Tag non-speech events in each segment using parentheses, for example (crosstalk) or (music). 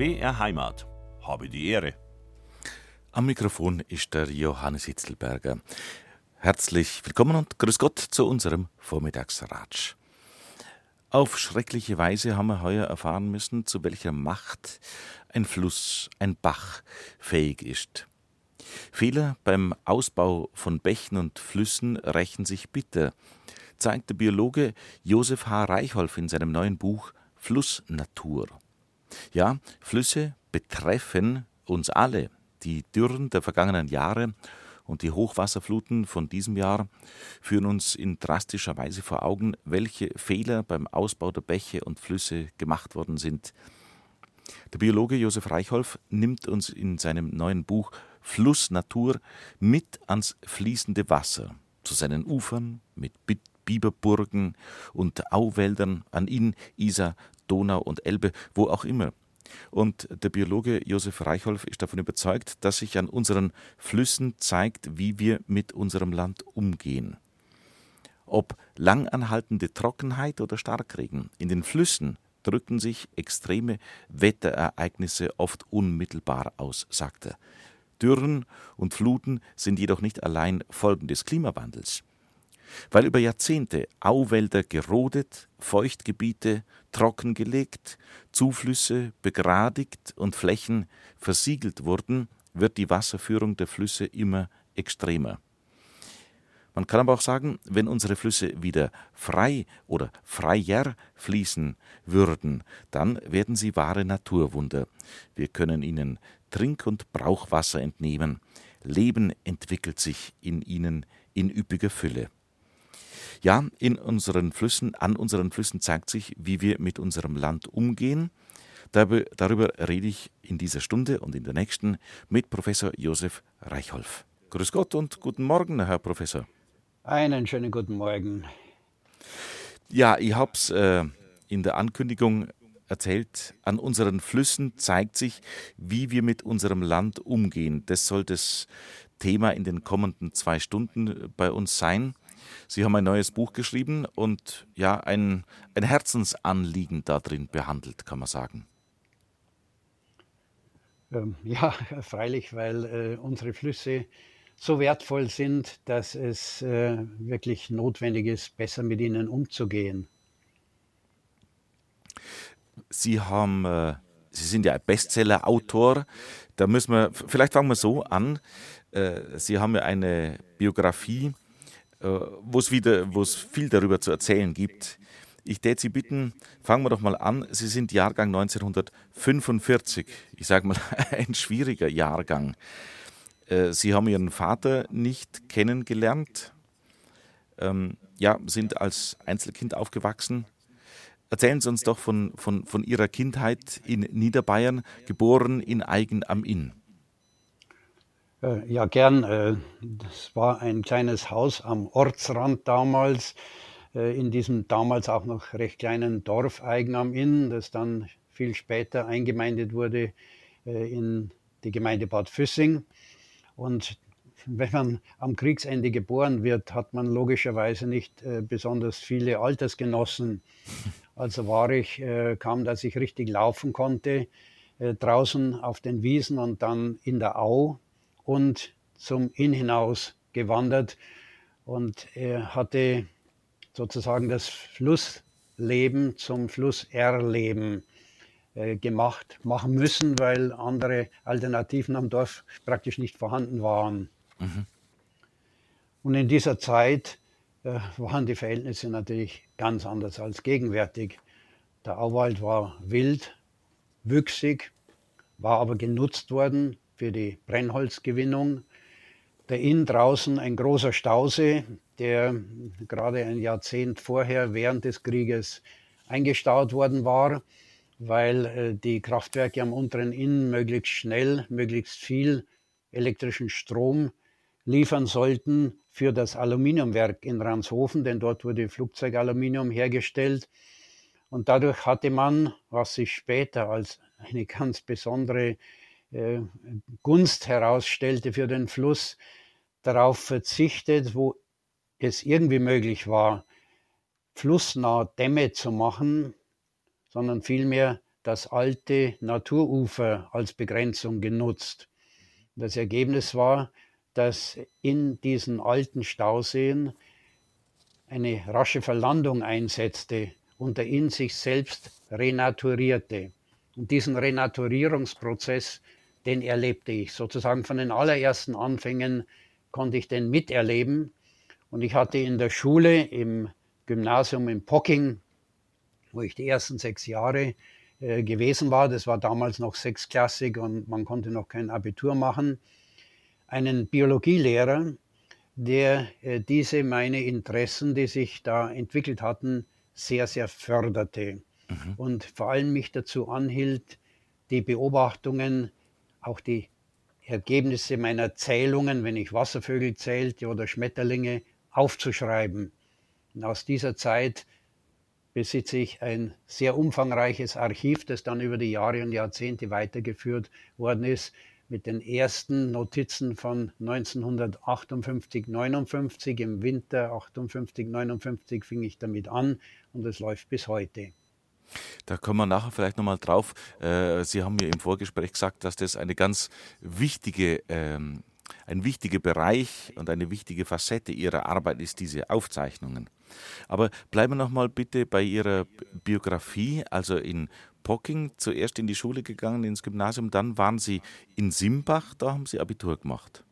BR Heimat. Habe die Ehre. Am Mikrofon ist der Johannes Hitzelberger. Herzlich willkommen und grüß Gott zu unserem Vormittagsratsch. Auf schreckliche Weise haben wir heuer erfahren müssen, zu welcher Macht ein Fluss, ein Bach fähig ist. Fehler beim Ausbau von Bächen und Flüssen rächen sich bitter, zeigt der Biologe Josef H. Reichholf in seinem neuen Buch Flussnatur. Ja, Flüsse betreffen uns alle. Die Dürren der vergangenen Jahre und die Hochwasserfluten von diesem Jahr führen uns in drastischer Weise vor Augen, welche Fehler beim Ausbau der Bäche und Flüsse gemacht worden sind. Der Biologe Josef Reichholf nimmt uns in seinem neuen Buch Flussnatur mit ans fließende Wasser, zu seinen Ufern mit Biberburgen und Auwäldern, an ihn Isar, Donau und Elbe, wo auch immer. Und der Biologe Josef Reichholf ist davon überzeugt, dass sich an unseren Flüssen zeigt, wie wir mit unserem Land umgehen. Ob langanhaltende Trockenheit oder Starkregen, in den Flüssen drücken sich extreme Wetterereignisse oft unmittelbar aus, sagt er. Dürren und Fluten sind jedoch nicht allein Folgen des Klimawandels. Weil über Jahrzehnte Auwälder gerodet, Feuchtgebiete trockengelegt, Zuflüsse begradigt und Flächen versiegelt wurden, wird die Wasserführung der Flüsse immer extremer. Man kann aber auch sagen, wenn unsere Flüsse wieder frei oder freier fließen würden, dann werden sie wahre Naturwunder. Wir können ihnen Trink- und Brauchwasser entnehmen. Leben entwickelt sich in ihnen in üppiger Fülle. Ja, in unseren Flüssen, an unseren Flüssen zeigt sich, wie wir mit unserem Land umgehen. Darüber rede ich in dieser Stunde und in der nächsten mit Professor Josef Reichholf. Grüß Gott und guten Morgen, Herr Professor. Einen schönen guten Morgen. Ja, ich habe es äh, in der Ankündigung erzählt, an unseren Flüssen zeigt sich, wie wir mit unserem Land umgehen. Das soll das Thema in den kommenden zwei Stunden bei uns sein. Sie haben ein neues Buch geschrieben und ja, ein, ein Herzensanliegen darin behandelt, kann man sagen. Ähm, (laughs) ja, freilich, weil äh, unsere Flüsse so wertvoll sind, dass es äh, wirklich notwendig ist, besser mit ihnen umzugehen. Sie haben, äh, Sie sind ja ein Bestseller-Autor. Da müssen wir, vielleicht fangen wir so an. Sie haben ja eine Biografie wo es wieder, wo viel darüber zu erzählen gibt. Ich täte Sie bitten, fangen wir doch mal an. Sie sind Jahrgang 1945. Ich sage mal, (laughs) ein schwieriger Jahrgang. Äh, Sie haben Ihren Vater nicht kennengelernt, ähm, ja, sind als Einzelkind aufgewachsen. Erzählen Sie uns doch von, von, von Ihrer Kindheit in Niederbayern, geboren in Eigen am Inn. Äh, ja, gern. Äh, das war ein kleines Haus am Ortsrand damals, äh, in diesem damals auch noch recht kleinen Dorf Eigen am Inn, das dann viel später eingemeindet wurde in die Gemeinde Bad Füssing. Und wenn man am Kriegsende geboren wird, hat man logischerweise nicht besonders viele Altersgenossen. Also war ich, kaum dass ich richtig laufen konnte, draußen auf den Wiesen und dann in der Au und zum Inn hinaus gewandert und er hatte sozusagen das Flussleben zum Flusserleben äh, gemacht, machen müssen, weil andere Alternativen am Dorf praktisch nicht vorhanden waren. Mhm. Und in dieser Zeit äh, waren die Verhältnisse natürlich ganz anders als gegenwärtig. Der Auwald war wild, wüchsig, war aber genutzt worden für die Brennholzgewinnung. Der Inn draußen ein großer Stausee, der gerade ein Jahrzehnt vorher während des Krieges eingestaut worden war, weil äh, die Kraftwerke am unteren Inn möglichst schnell, möglichst viel elektrischen Strom liefern sollten für das Aluminiumwerk in Ranshofen, denn dort wurde Flugzeugaluminium hergestellt. Und dadurch hatte man, was sich später als eine ganz besondere Gunst herausstellte für den Fluss, darauf verzichtet, wo es irgendwie möglich war, flussnah Dämme zu machen, sondern vielmehr das alte Naturufer als Begrenzung genutzt. Das Ergebnis war, dass in diesen alten Stauseen eine rasche Verlandung einsetzte und der Inn sich selbst renaturierte. Und diesen Renaturierungsprozess, den erlebte ich sozusagen von den allerersten Anfängen, konnte ich den miterleben. Und ich hatte in der Schule, im Gymnasium in Pocking, wo ich die ersten sechs Jahre äh, gewesen war, das war damals noch sechsklassig und man konnte noch kein Abitur machen, einen Biologielehrer, der äh, diese meine Interessen, die sich da entwickelt hatten, sehr, sehr förderte mhm. und vor allem mich dazu anhielt, die Beobachtungen, auch die Ergebnisse meiner Zählungen, wenn ich Wasservögel zählte oder Schmetterlinge, aufzuschreiben. Und aus dieser Zeit besitze ich ein sehr umfangreiches Archiv, das dann über die Jahre und Jahrzehnte weitergeführt worden ist, mit den ersten Notizen von 1958, 59. Im Winter 58, 59 fing ich damit an und es läuft bis heute. Da kommen wir nachher vielleicht nochmal drauf. Äh, Sie haben mir im Vorgespräch gesagt, dass das eine ganz wichtige, ähm, ein wichtiger Bereich und eine wichtige Facette Ihrer Arbeit ist, diese Aufzeichnungen. Aber bleiben wir nochmal bitte bei Ihrer Biografie, also in Pocking zuerst in die Schule gegangen, ins Gymnasium, dann waren Sie in Simbach, da haben Sie Abitur gemacht.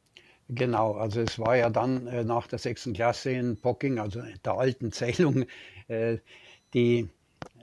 Genau, also es war ja dann äh, nach der sechsten Klasse in Pocking, also der alten Zählung, äh, die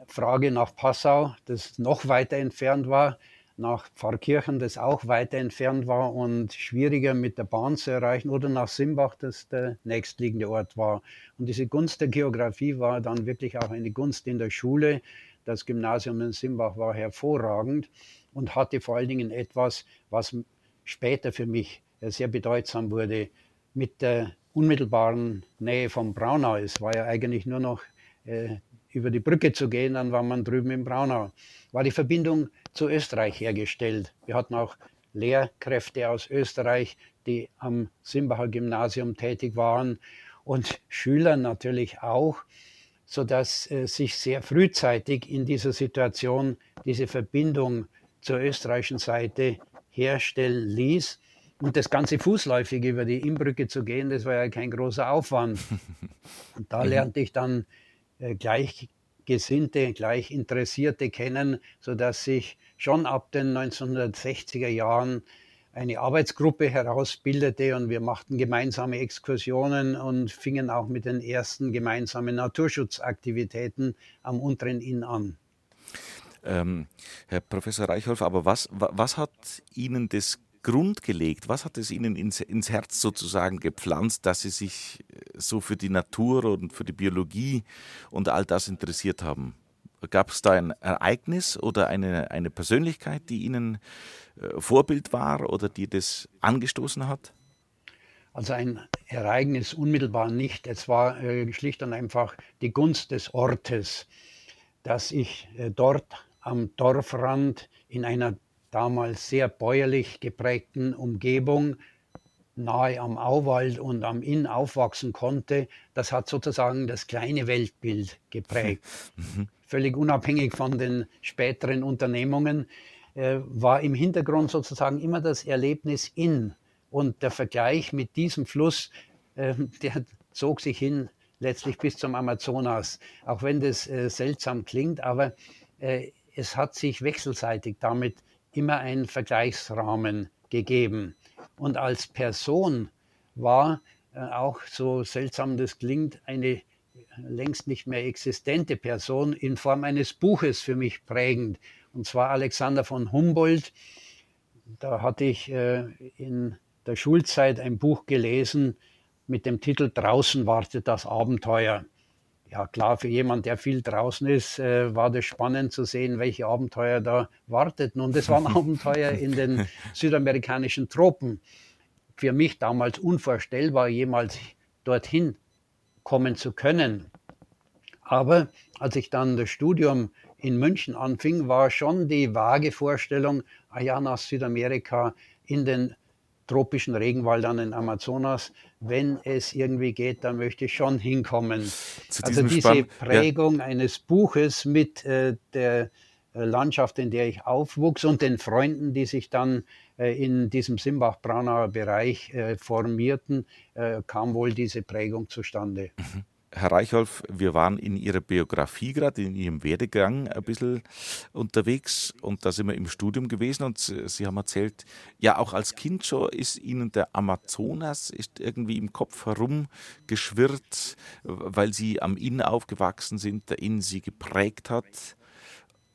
Frage nach Passau, das noch weiter entfernt war, nach Pfarrkirchen, das auch weiter entfernt war und schwieriger mit der Bahn zu erreichen, oder nach Simbach, das der nächstliegende Ort war. Und diese Gunst der Geografie war dann wirklich auch eine Gunst in der Schule. Das Gymnasium in Simbach war hervorragend und hatte vor allen Dingen etwas, was später für mich sehr bedeutsam wurde, mit der unmittelbaren Nähe von Braunau. Es war ja eigentlich nur noch äh, über die Brücke zu gehen, dann war man drüben in Braunau. War die Verbindung zu Österreich hergestellt. Wir hatten auch Lehrkräfte aus Österreich, die am Simbacher Gymnasium tätig waren und Schüler natürlich auch, sodass äh, sich sehr frühzeitig in dieser Situation diese Verbindung zur österreichischen Seite herstellen ließ. Und das ganze fußläufig über die Innbrücke zu gehen, das war ja kein großer Aufwand. (laughs) Und da lernte ich dann Gleichgesinnte, Gleichinteressierte kennen, sodass sich schon ab den 1960er Jahren eine Arbeitsgruppe herausbildete und wir machten gemeinsame Exkursionen und fingen auch mit den ersten gemeinsamen Naturschutzaktivitäten am unteren Inn an. Ähm, Herr Professor Reichholf, aber was, was hat Ihnen das Grund gelegt? Was hat es Ihnen ins, ins, Herz sozusagen gepflanzt, dass Sie sich äh, so für die Natur und für die Biologie und all das interessiert haben? Gab es da ein Ereignis oder eine, eine Persönlichkeit, die Ihnen äh, Vorbild war oder die das angestoßen hat? Also ein Ereignis unmittelbar nicht. Es war äh, schlicht und einfach die Gunst des Ortes, dass ich äh, dort am Dorfrand in einer damals sehr bäuerlich geprägten Umgebung nahe am Auwald und am Inn aufwachsen konnte, das hat sozusagen das kleine Weltbild geprägt. (laughs) Mhm. Völlig unabhängig von den späteren Unternehmungen äh, war im Hintergrund sozusagen immer das Erlebnis Inn und der Vergleich mit diesem Fluss, äh, der zog sich hin letztlich bis zum Amazonas, auch wenn das äh, seltsam klingt, aber äh, es hat sich wechselseitig damit immer einen Vergleichsrahmen gegeben. Und als Person war äh, auch, so seltsam das klingt, eine längst nicht mehr existente Person in Form eines Buches für mich prägend. Und zwar Alexander von Humboldt. Da hatte ich äh, in der Schulzeit ein Buch gelesen mit dem Titel Draußen wartet das Abenteuer ja klar, für jemand, der viel draußen ist, äh, war das spannend zu sehen, welche Abenteuer da warteten. Und es waren (laughs) Abenteuer in den südamerikanischen Tropen. Für mich damals unvorstellbar, jemals dorthin kommen zu können. Aber als ich dann das Studium in München anfing, war schon die vage Vorstellung, ah ja, nach Südamerika in den tropischen Regenwald in Amazonas. Wenn es irgendwie geht, dann möchte ich schon hinkommen. also diese Spann, Prägung ja. eines Buches mit äh, der Landschaft, in der ich aufwuchs und den Freunden, die sich dann in diesem Simbach-Braunauer Bereich formierten, kam wohl diese Prägung zustande. Mhm. Herr Reichholf, wir waren in Ihrer Biografie gerade, in Ihrem Werdegang ein bisschen unterwegs und da sind wir im Studium gewesen und Sie haben erzählt, ja auch als Kind schon ist Ihnen der Amazonas ist irgendwie im Kopf herumgeschwirrt, weil Sie am Inn aufgewachsen sind, der Inn Sie geprägt hat.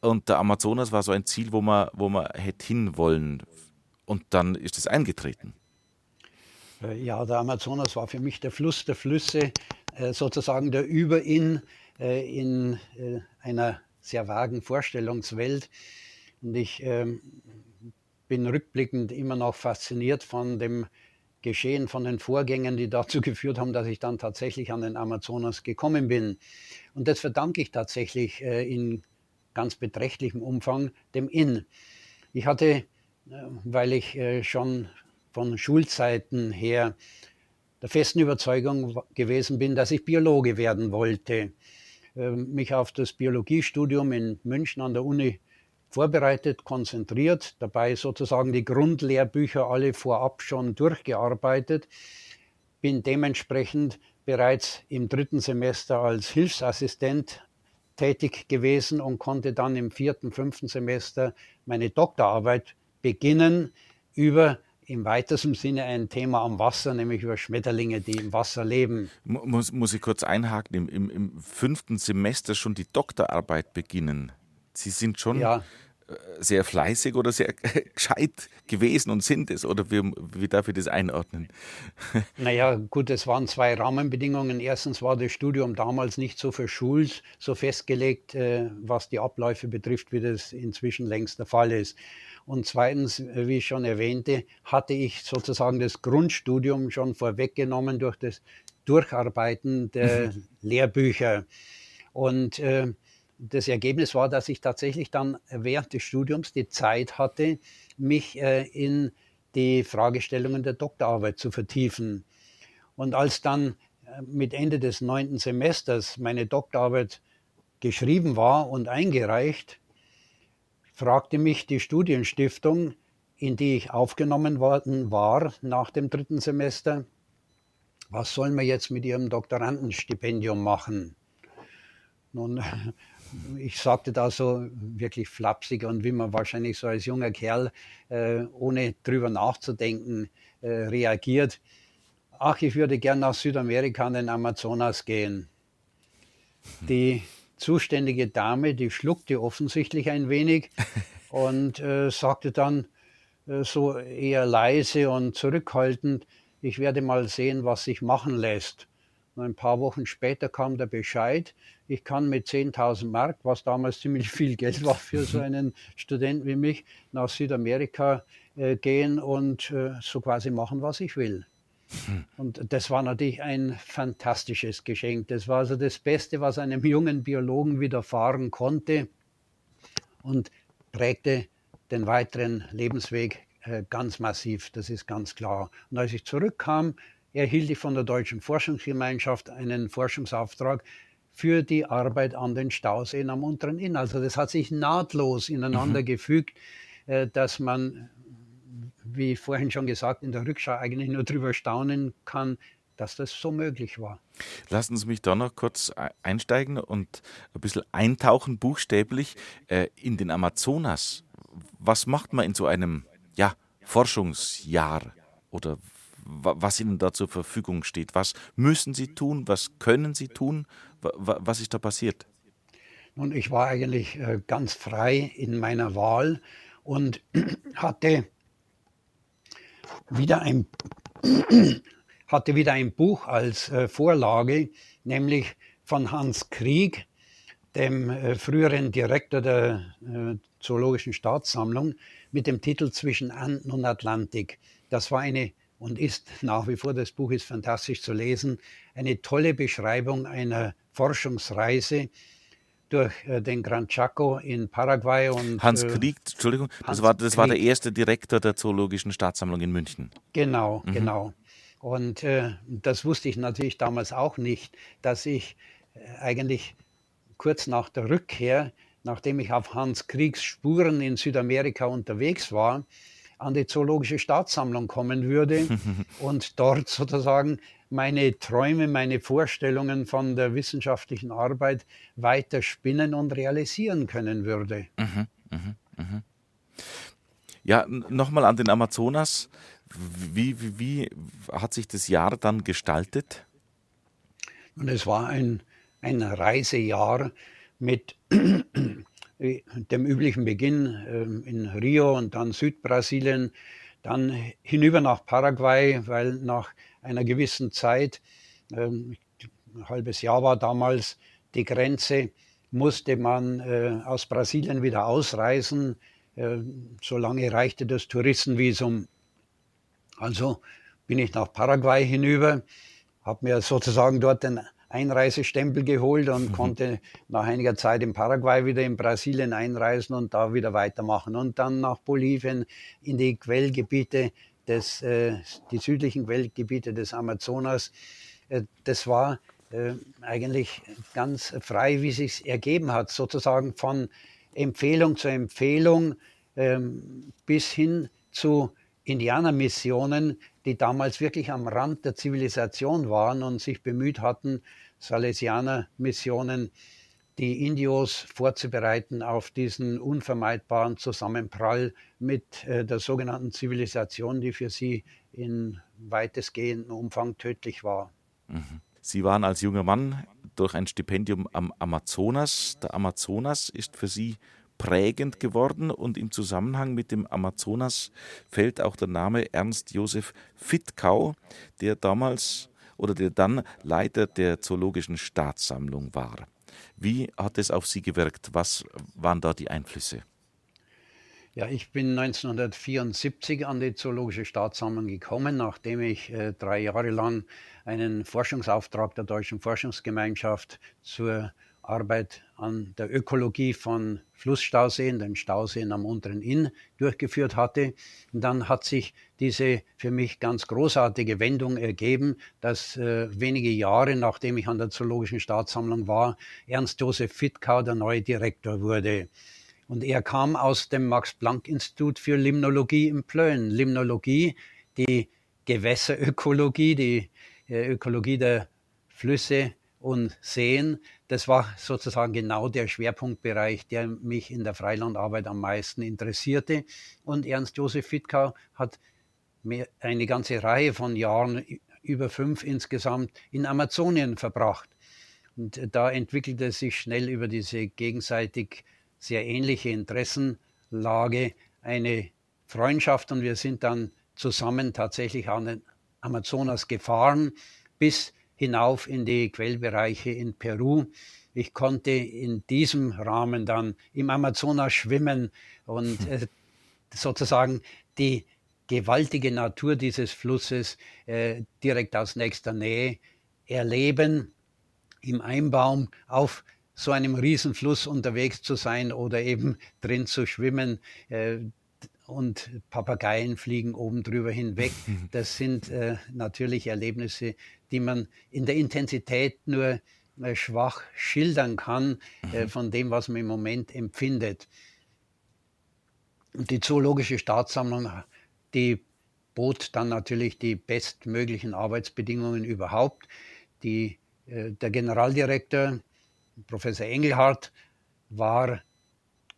Und der Amazonas war so ein Ziel, wo man, wo man hätte hinwollen. Und dann ist es eingetreten. Äh, ja, der Amazonas war für mich der Fluss der Flüsse, sozusagen der Überinn äh, in einer sehr vagen Vorstellungswelt. Und ich ähm, bin rückblickend immer noch fasziniert von dem Geschehen, von den Vorgängen, die dazu (laughs) geführt haben, dass ich dann tatsächlich an den Amazonas gekommen bin. Und das verdanke ich tatsächlich in ganz beträchtlichem Umfang dem Inn. Ich hatte, weil ich schon von Schulzeiten her der festen Überzeugung gewesen bin, dass ich Biologe werden wollte. Ähm, mich auf das Biologiestudium in München an der Uni vorbereitet, konzentriert, dabei sozusagen die Grundlehrbücher alle vorab schon durchgearbeitet, bin dementsprechend bereits im dritten Semester als Hilfsassistent tätig gewesen und konnte dann im vierten, fünften Semester meine Doktorarbeit beginnen über im weitesten Sinne ein Thema am Wasser, nämlich über Schmetterlinge, die im Wasser leben. Muss, muss ich kurz einhaken, im, im, im fünften Semester schon die Doktorarbeit beginnen. Sie sind schon ja. Äh, sehr fleißig oder sehr (laughs) gescheit gewesen und sind es? Oder wie, wie darf ich das einordnen? (laughs) Naja, gut, es waren zwei Rahmenbedingungen. Erstens war das Studium damals nicht so verschult, so festgelegt, äh, was die Abläufe betrifft, wie das inzwischen längst der Fall ist. Und zweitens, wie ich schon erwähnte, hatte ich sozusagen das Grundstudium schon vorweggenommen durch das Durcharbeiten der mhm. Lehrbücher. Und äh, das Ergebnis war, dass ich tatsächlich dann während des Studiums die Zeit hatte, mich äh, in die Fragestellungen der Doktorarbeit zu vertiefen. Und als dann äh, mit Ende des neunten Semesters meine Doktorarbeit geschrieben war und eingereicht, fragte mich die Studienstiftung, in die ich aufgenommen worden war nach dem dritten Semester, was sollen wir jetzt mit Ihrem Doktorandenstipendium machen? Nun, (laughs) ich sagte da so wirklich flapsig und wie man wahrscheinlich so als junger Kerl, äh, ohne drüber nachzudenken, äh, reagiert. Ach, ich würde gern nach Südamerika an den Amazonas gehen. Die zuständige Dame, die schluckte offensichtlich ein wenig (laughs) und äh, sagte dann äh, so eher leise und zurückhaltend, ich werde mal sehen, was sich machen lässt. Und ein paar Wochen später kam der Bescheid, ich kann mit 10.000 Mark, was damals ziemlich viel Geld war für so einen Studenten wie mich, nach Südamerika äh, gehen und äh, so quasi machen, was ich will. Und das war natürlich ein fantastisches Geschenk. Das war also das Beste, was einem jungen Biologen widerfahren konnte und prägte den weiteren Lebensweg äh, ganz massiv, das ist ganz klar. Und als ich zurückkam, erhielt ich von der Deutschen Forschungsgemeinschaft einen Forschungsauftrag für die Arbeit an den Stauseen am unteren Inn. Also das hat sich nahtlos ineinander mhm. gefügt, äh, dass man wie vorhin schon gesagt, in der Rückschau eigentlich nur darüber staunen kann, dass das so möglich war. Lassen Sie mich da noch kurz einsteigen und ein bisschen eintauchen, buchstäblich, äh, in den Amazonas. Was macht man in so einem ja, Forschungsjahr oder was Ihnen da zur Verfügung steht? Was müssen Sie tun? Was können Sie tun? Was ist da passiert? Nun, ich war eigentlich äh, ganz frei in meiner Wahl und (clears throat) hatte wieder ein, (clears throat) hatte wieder ein Buch als äh, Vorlage, nämlich von Hans Krieg, dem äh, früheren Direktor der äh, Zoologischen Staatssammlung, mit dem Titel Zwischen Anden und Atlantik. Das war eine und ist nach wie vor, das Buch ist fantastisch zu lesen, eine tolle Beschreibung einer Forschungsreise durch äh, den Gran Chaco in Paraguay. Und, Hans äh, Krieg, Entschuldigung, Hans das, war, das war der erste Direktor der Zoologischen Staatssammlung in München. Genau, mhm. genau. Und äh, das wusste ich natürlich damals auch nicht, dass ich äh, eigentlich kurz nach der Rückkehr nachdem ich auf Hans Kriegs Spuren in Südamerika unterwegs war, an die Zoologische Staatssammlung kommen würde (laughs) und dort sozusagen meine Träume, meine Vorstellungen von der wissenschaftlichen Arbeit weiter spinnen und realisieren können würde. Mhm, mh, mh. Ja, nochmal an den Amazonas. Wie, wie, wie hat sich das Jahr dann gestaltet? Und es war ein, ein Reisejahr mit (clears throat) dem üblichen Beginn ähm, in Rio und dann Südbrasilien, dann hinüber nach Paraguay, weil nach einer gewissen Zeit, ähm, ein halbes Jahr war damals die Grenze, musste man äh, aus Brasilien wieder ausreisen. Äh, solange reichte das Touristenvisum. Also bin ich nach Paraguay hinüber, habe mir sozusagen dort den Einreisestempel geholt und mhm. konnte nach einiger Zeit in Paraguay wieder in Brasilien einreisen und da wieder weitermachen. Und dann nach Bolivien in die Quellgebiete des, äh, die südlichen Quellgebiete des Amazonas. Äh, das war äh, eigentlich ganz frei, wie sich ergeben hat, sozusagen von Empfehlung zu Empfehlung ähm, bis hin zu Indianermissionen, die damals wirklich am Rand der Zivilisation waren und sich bemüht hatten, Salesianer-Missionen, die Indios vorzubereiten auf diesen unvermeidbaren Zusammenprall mit äh, der sogenannten Zivilisation, die für sie in weitestgehendem Umfang tödlich war. Mhm. Sie waren als junger Mann durch ein Stipendium am Amazonas. Der Amazonas ist für Sie prägend geworden und im Zusammenhang mit dem Amazonas fällt auch der Name Ernst Josef Fittkau, der damals oder der dann Leiter der Zoologischen Staatssammlung war. Wie hat es auf Sie gewirkt? Was waren da die Einflüsse? Ja, ich bin 1974 an die Zoologische Staatssammlung gekommen, nachdem ich äh, drei Jahre lang einen Forschungsauftrag der Deutschen Forschungsgemeinschaft zur Arbeit an der Ökologie von Flussstauseen, den Stauseen am unteren Inn, durchgeführt hatte. Und dann hat sich diese für mich ganz großartige Wendung ergeben, dass äh, wenige Jahre nachdem ich an der Zoologischen Staatssammlung war, Ernst Josef Fittkau der neue Direktor wurde. Und er kam aus dem Max-Planck-Institut für Limnologie in Plön. Limnologie, die Gewässerökologie, die äh, Ökologie der Flüsse und Seen, das war sozusagen genau der Schwerpunktbereich, der mich in der Freilandarbeit am meisten interessierte. Und Ernst Josef Fittkau hat eine ganze Reihe von Jahren, über fünf insgesamt, in Amazonien verbracht. Und da entwickelte sich schnell über diese gegenseitig sehr ähnliche Interessenlage eine Freundschaft und wir sind dann zusammen tatsächlich an den Amazonas gefahren, bis hinauf in die Quellbereiche in Peru. Ich konnte in diesem Rahmen dann im Amazonas schwimmen und äh, sozusagen die gewaltige Natur dieses Flusses äh, direkt aus nächster Nähe erleben, im Einbaum auf so einem Riesenfluss unterwegs zu sein oder eben drin zu schwimmen. Äh, und Papageien fliegen oben drüber hinweg. (laughs) Das sind äh, natürlich Erlebnisse, die man in der Intensität nur äh, schwach schildern kann äh, mhm. von dem, was man im Moment empfindet. Und die Zoologische Staatssammlung, die bot dann natürlich die bestmöglichen Arbeitsbedingungen überhaupt. Die, äh, der Generaldirektor, Professor Engelhardt, war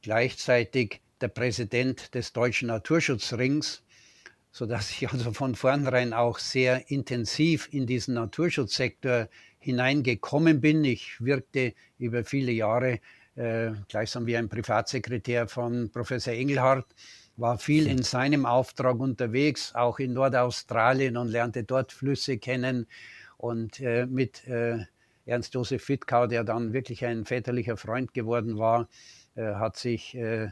gleichzeitig der Präsident des Deutschen Naturschutzrings, sodass ich also von vornherein auch sehr intensiv in diesen Naturschutzsektor hineingekommen bin. Ich wirkte über viele Jahre äh, gleichsam wie ein Privatsekretär von Professor Engelhardt, war viel in seinem Auftrag unterwegs, auch in Nordaustralien und lernte dort Flüsse kennen. Und äh, mit äh, Ernst Josef Fittkau, der dann wirklich ein väterlicher Freund geworden war, äh, hat sich äh,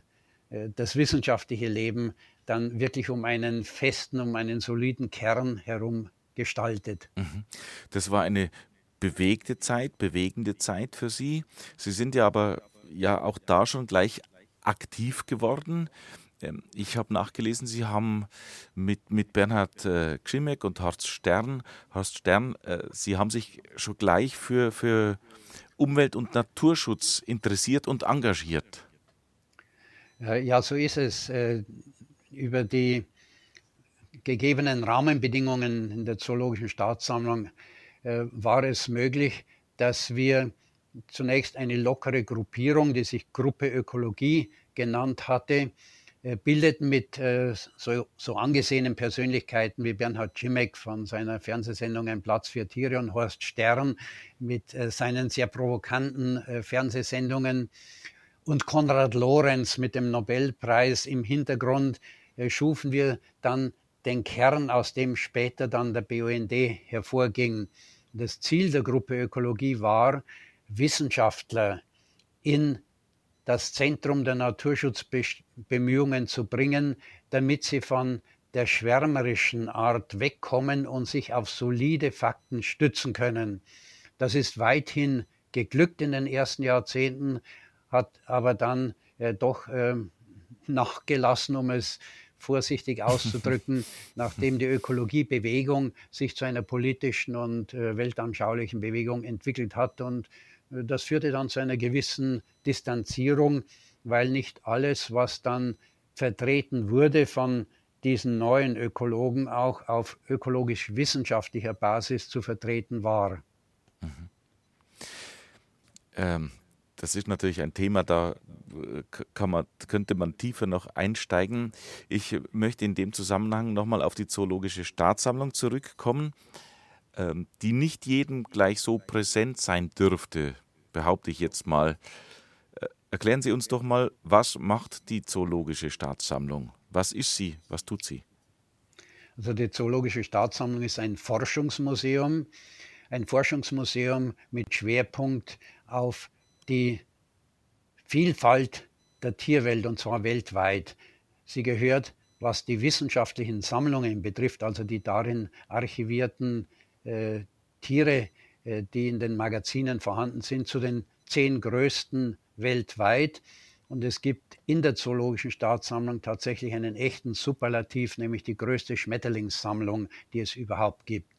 das wissenschaftliche Leben dann wirklich um einen festen, um einen soliden Kern herum gestaltet. Mhm. Das war eine bewegte Zeit, bewegende Zeit für Sie. Sie sind ja aber ja auch da schon gleich aktiv geworden. Ähm, ich habe nachgelesen, Sie haben mit, mit Bernhard äh, Gschimek und Horst Stern, Horst Stern, äh, Sie haben sich schon gleich für, für Umwelt- und Naturschutz interessiert und engagiert. Ja, so ist es. Äh, über die gegebenen Rahmenbedingungen in der Zoologischen Staatssammlung äh, war es möglich, dass wir zunächst eine lockere Gruppierung, die sich Gruppe Ökologie genannt hatte, äh, bildeten mit äh, so, so, angesehenen Persönlichkeiten wie Bernhard Cimek von seiner Fernsehsendung Ein Platz für Tiere und Horst Stern mit äh, seinen sehr provokanten Fernsehsendungen und Konrad Lorenz mit dem Nobelpreis im Hintergrund schufen wir dann den Kern, aus dem später dann der BUND hervorging. Das Ziel der Gruppe Ökologie war, Wissenschaftler in das Zentrum der Naturschutzbemühungen zu bringen, damit sie von der schwärmerischen Art wegkommen und sich auf solide Fakten stützen können. Das ist weithin geglückt in den ersten Jahrzehnten, hat aber dann äh, doch äh, nachgelassen, um es vorsichtig (laughs) auszudrücken, nachdem die Ökologiebewegung sich zu einer politischen und äh, weltanschaulichen Bewegung entwickelt hat. Und äh, das führte dann zu einer gewissen Distanzierung, weil nicht alles, was dann vertreten wurde von diesen neuen Ökologen, auch auf ökologisch-wissenschaftlicher Basis zu vertreten war. Mhm. Ähm, das ist natürlich ein Thema, da äh, man, könnte man tiefer noch einsteigen. Ich möchte in dem Zusammenhang nochmal auf die Zoologische Staatssammlung zurückkommen, ähm, die nicht jedem gleich so präsent sein dürfte, behaupte ich jetzt mal. Äh, erklären Sie uns doch mal, was macht die Zoologische Staatssammlung? Was ist sie? Was tut sie? Also die Zoologische Staatssammlung ist ein Forschungsmuseum, ein Forschungsmuseum mit Schwerpunkt auf die Vielfalt der Tierwelt und zwar weltweit. Sie gehört, was die wissenschaftlichen Sammlungen betrifft, also die darin archivierten äh, Tiere, äh, die in den Magazinen vorhanden sind, zu den zehn größten weltweit. Und es gibt in der Zoologischen Staatssammlung tatsächlich einen echten Superlativ, nämlich die größte Schmetterlingssammlung, die es überhaupt gibt.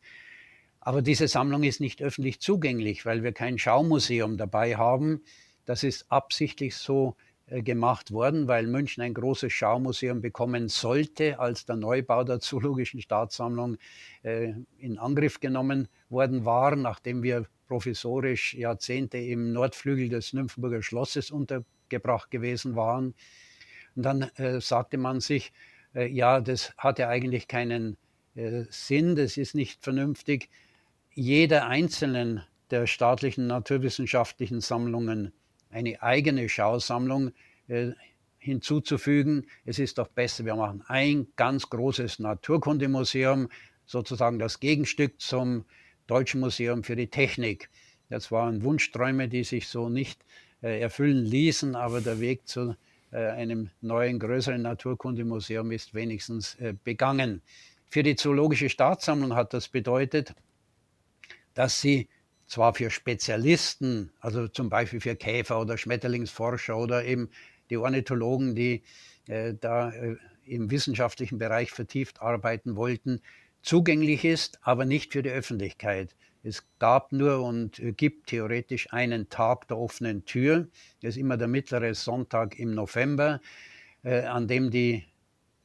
Aber diese Sammlung ist nicht öffentlich zugänglich, weil wir kein Schaumuseum dabei haben. Das ist absichtlich so äh, gemacht worden, weil München ein großes Schaumuseum bekommen sollte, als der Neubau der Zoologischen Staatssammlung äh, in Angriff genommen worden war, nachdem wir provisorisch Jahrzehnte im Nordflügel des Nymphenburger Schlosses untergebracht gewesen waren. Und dann äh, sagte man sich, ja, das hat ja eigentlich keinen Sinn, das ist nicht vernünftig jeder einzelnen der staatlichen naturwissenschaftlichen Sammlungen eine eigene Schausammlung äh, hinzuzufügen. Es ist doch besser, wir machen ein ganz großes Naturkundemuseum, sozusagen das Gegenstück zum Deutschen Museum für die Technik. Das waren Wunschträume, die sich so nicht äh, erfüllen ließen, aber der Weg zu äh, einem neuen, größeren Naturkundemuseum ist wenigstens äh, begangen. Für die Zoologische Staatssammlung hat das bedeutet, dass sie zwar für Spezialisten, also zum Beispiel für Käfer oder Schmetterlingsforscher oder eben die Ornithologen, die äh, da äh, im wissenschaftlichen Bereich vertieft arbeiten wollten, zugänglich ist, aber nicht für die Öffentlichkeit. Es gab nur und gibt theoretisch einen Tag der offenen Tür. Das ist immer der mittlere Sonntag im November, äh, an dem die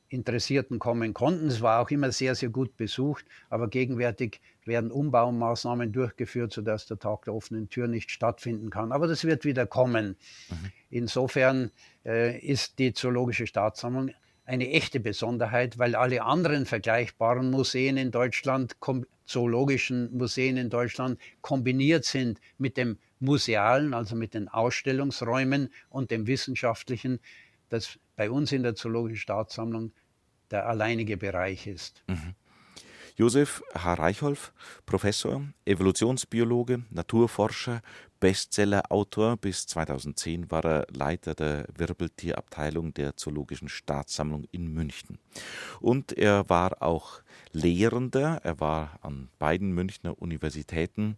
Interessierten kommen konnten. Es war auch immer sehr, sehr gut besucht, aber gegenwärtig werden Umbaumaßnahmen durchgeführt, sodass der Tag der offenen Tür nicht stattfinden kann. Aber das wird wieder kommen. Mhm. Insofern äh, ist die Zoologische Staatssammlung eine echte Besonderheit, weil alle anderen vergleichbaren Museen in Deutschland, zoologischen Museen in Deutschland, kombiniert sind mit dem musealen, also mit den Ausstellungsräumen und dem wissenschaftlichen, das bei uns in der Zoologischen Staatssammlung der alleinige Bereich ist. Mhm. Josef H. Reichholf, Professor, Evolutionsbiologe, Naturforscher, Bestsellerautor. Bis 2010 war er Leiter der Wirbeltierabteilung der Zoologischen Staatssammlung in München. Und er war auch Lehrender. Er war an beiden Münchner Universitäten,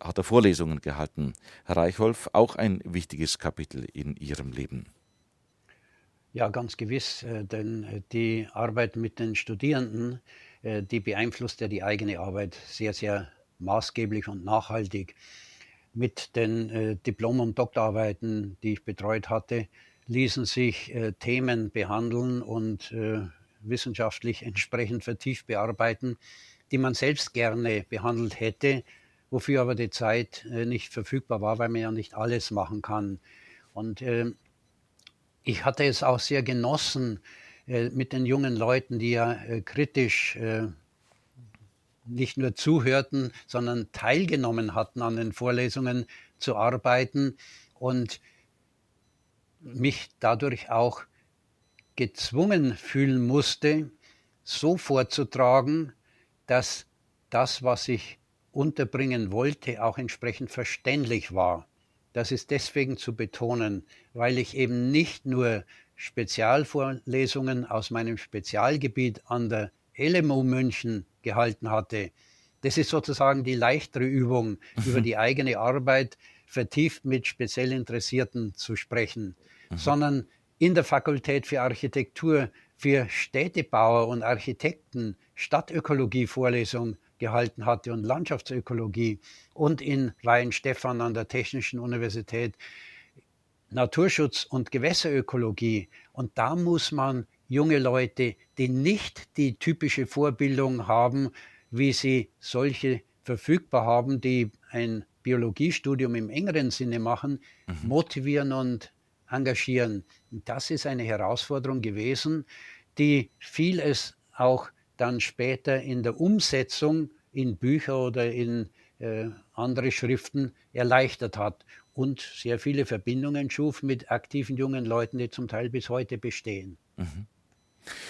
hat er Vorlesungen gehalten. Herr Reichholf, auch ein wichtiges Kapitel in Ihrem Leben. Ja, ganz gewiss, äh, denn äh, die Arbeit mit den Studierenden, die beeinflusst ja die eigene Arbeit sehr, sehr maßgeblich und nachhaltig. mit den äh, Diplom- und Doktorarbeiten, die ich betreut hatte, ließen sich äh, Themen behandeln und äh, wissenschaftlich entsprechend vertieft bearbeiten, die man selbst gerne behandelt hätte, wofür aber die Zeit äh, nicht verfügbar war, weil man ja nicht alles machen kann. Und äh, ich hatte es auch sehr genossen, äh, mit den jungen Leuten, die ja äh, kritisch nicht nur zuhörten, sondern teilgenommen hatten an den Vorlesungen zu arbeiten und mich dadurch auch gezwungen fühlen musste, so vorzutragen, dass das, was ich unterbringen wollte, auch entsprechend verständlich war. Das ist deswegen zu betonen, weil ich eben nicht nur Spezialvorlesungen aus meinem Spezialgebiet an der LMU München gehalten hatte. Das ist sozusagen die leichtere Übung, über die eigene Arbeit vertieft mit speziell Interessierten zu sprechen, mhm. sondern in der Fakultät für Architektur für Städtebauer und Architekten Stadtökologie-Vorlesung gehalten hatte und Landschaftsökologie und in Weihenstephan an der Technischen Universität Naturschutz und Gewässerökologie. Und da muss man junge Leute, die nicht die typische Vorbildung haben, wie sie solche verfügbar haben, die ein Biologiestudium im engeren Sinne machen, mhm. motivieren und engagieren. Das ist eine Herausforderung gewesen, die vieles auch dann später in der Umsetzung in Bücher oder in äh, andere Schriften erleichtert hat und sehr viele Verbindungen schuf mit aktiven jungen Leuten, die zum Teil bis heute bestehen. Mhm.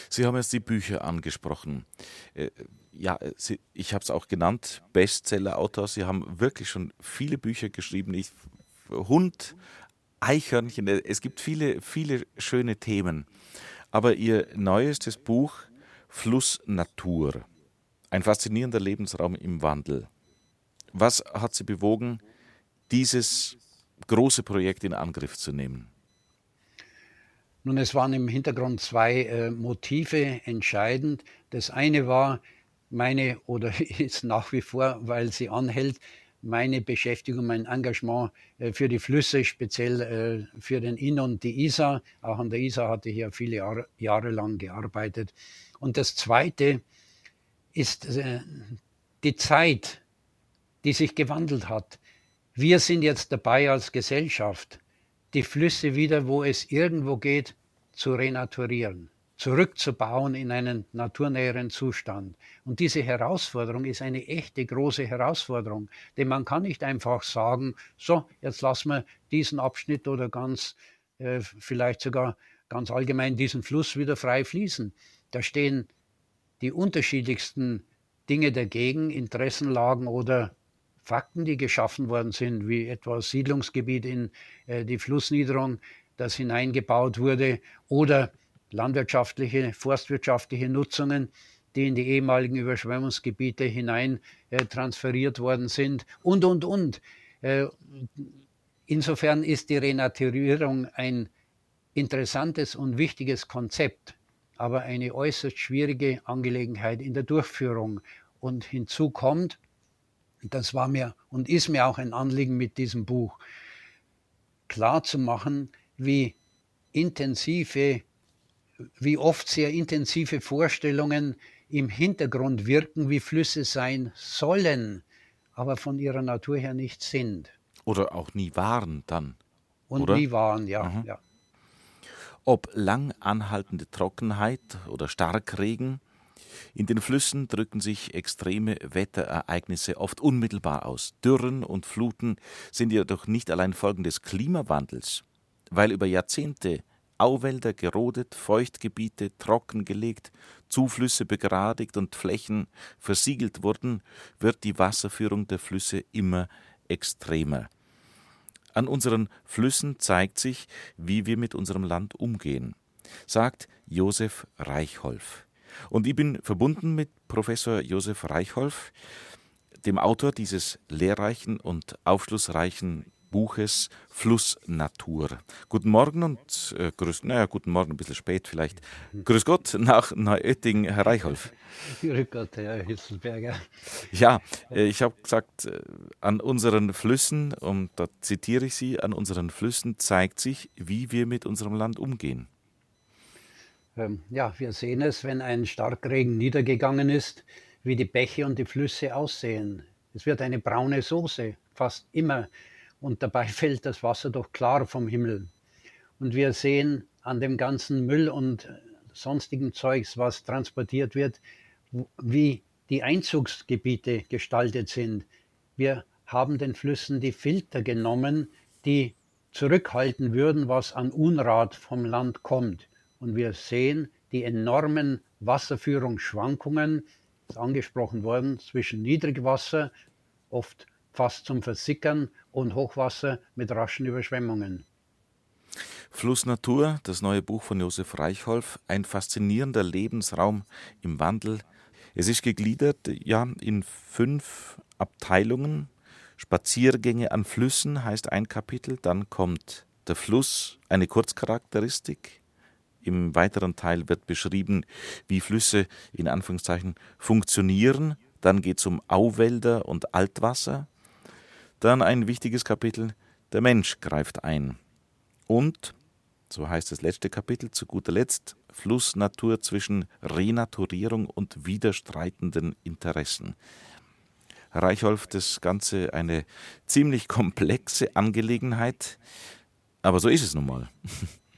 Sie haben jetzt die Bücher angesprochen. Äh, ja, Sie, ich habe es auch genannt, Bestseller-Autor. Sie haben wirklich schon viele Bücher geschrieben. Ich, Hund, Eichhörnchen, äh, es gibt viele, viele schöne Themen. Aber Ihr neuestes Buch, Fluss Natur, ein faszinierender Lebensraum im Wandel. Was hat Sie bewogen, dieses große Projekt in Angriff zu nehmen? Nun, es waren im Hintergrund zwei äh, Motive entscheidend. Das eine war meine oder (laughs) ist nach wie vor, weil sie anhält, meine Beschäftigung, mein Engagement äh, für die Flüsse, speziell äh, für den Inn und die Isar. Auch an der Isar hatte ich ja viele Jahre, Jahre lang gearbeitet. Und das Zweite ist äh, die Zeit, die sich gewandelt hat. Wir sind jetzt dabei als Gesellschaft, die Flüsse wieder, wo es irgendwo geht, zu renaturieren, zurückzubauen in einen naturnäheren Zustand. Und diese Herausforderung ist eine echte große Herausforderung, denn man kann nicht einfach sagen, so, jetzt lassen wir diesen Abschnitt oder ganz, äh, vielleicht sogar ganz allgemein diesen Fluss wieder frei fließen. Da stehen die unterschiedlichsten Dinge dagegen, Interessenlagen oder Fakten, die geschaffen worden sind, wie etwa Siedlungsgebiet in äh, die Flussniederung, das hineingebaut wurde, oder landwirtschaftliche, forstwirtschaftliche Nutzungen, die in die ehemaligen Überschwemmungsgebiete hinein äh, transferiert worden sind und, und, und. Äh, insofern ist die Renaturierung ein interessantes und wichtiges Konzept, aber eine äußerst schwierige Angelegenheit in der Durchführung. Und hinzu kommt, das war mir und ist mir auch ein Anliegen mit diesem Buch, klar zu machen, wie intensive, wie oft sehr intensive Vorstellungen im Hintergrund wirken, wie Flüsse sein sollen, aber von ihrer Natur her nicht sind. Oder auch nie waren dann. Und oder? nie waren, ja, mhm. ja. Ob lang anhaltende Trockenheit oder Starkregen, in den Flüssen drücken sich extreme Wetterereignisse oft unmittelbar aus. Dürren und Fluten sind jedoch nicht allein Folgen des Klimawandels. Weil über Jahrzehnte Auwälder gerodet, Feuchtgebiete trockengelegt, Zuflüsse begradigt und Flächen versiegelt wurden, wird die Wasserführung der Flüsse immer extremer. An unseren Flüssen zeigt sich, wie wir mit unserem Land umgehen, sagt Josef Reichholf. Und ich bin verbunden mit Professor Josef Reichholf, dem Autor dieses lehrreichen und aufschlussreichen Buches Flussnatur. Guten Morgen und äh, grüß, naja, guten Morgen, ein bisschen spät vielleicht. Grüß Gott nach Neuötting, Herr Reichholf. Grüß Gott, Herr Hitzelberger. Ja, äh, ich habe gesagt, äh, an unseren Flüssen, und da zitiere ich Sie, an unseren Flüssen zeigt sich, wie wir mit unserem Land umgehen. Ähm, ja, wir sehen es, wenn ein Starkregen niedergegangen ist, wie die Bäche und die Flüsse aussehen. Es wird eine braune Soße, fast immer, und dabei (laughs) fällt das Wasser doch klar vom Himmel. Und wir sehen an dem ganzen Müll und sonstigen Zeugs, was transportiert wird, wie die Einzugsgebiete gestaltet sind. Wir haben den Flüssen die Filter genommen, die zurückhalten würden, was an Unrat vom Land kommt. Und wir sehen die enormen Wasserführungsschwankungen, ist angesprochen worden, zwischen Niedrigwasser, oft fast zum Versickern, und Hochwasser mit raschen Überschwemmungen. Flussnatur, das neue Buch von Josef Reichholf, ein faszinierender Lebensraum im Wandel. Es ist gegliedert ja, in fünf Abteilungen. Spaziergänge an Flüssen heißt ein Kapitel, dann kommt der Fluss, eine Kurzcharakteristik, im weiteren Teil wird beschrieben, wie Flüsse in Anführungszeichen funktionieren. Dann geht es um Auwälder und Altwasser. Dann ein wichtiges Kapitel, der Mensch greift ein. Und, so heißt das letzte Kapitel, zu guter Letzt, Flussnatur zwischen Renaturierung und widerstreitenden Interessen. Reichholf, das Ganze eine ziemlich (laughs) komplexe Angelegenheit, aber so ist es nun mal. (laughs)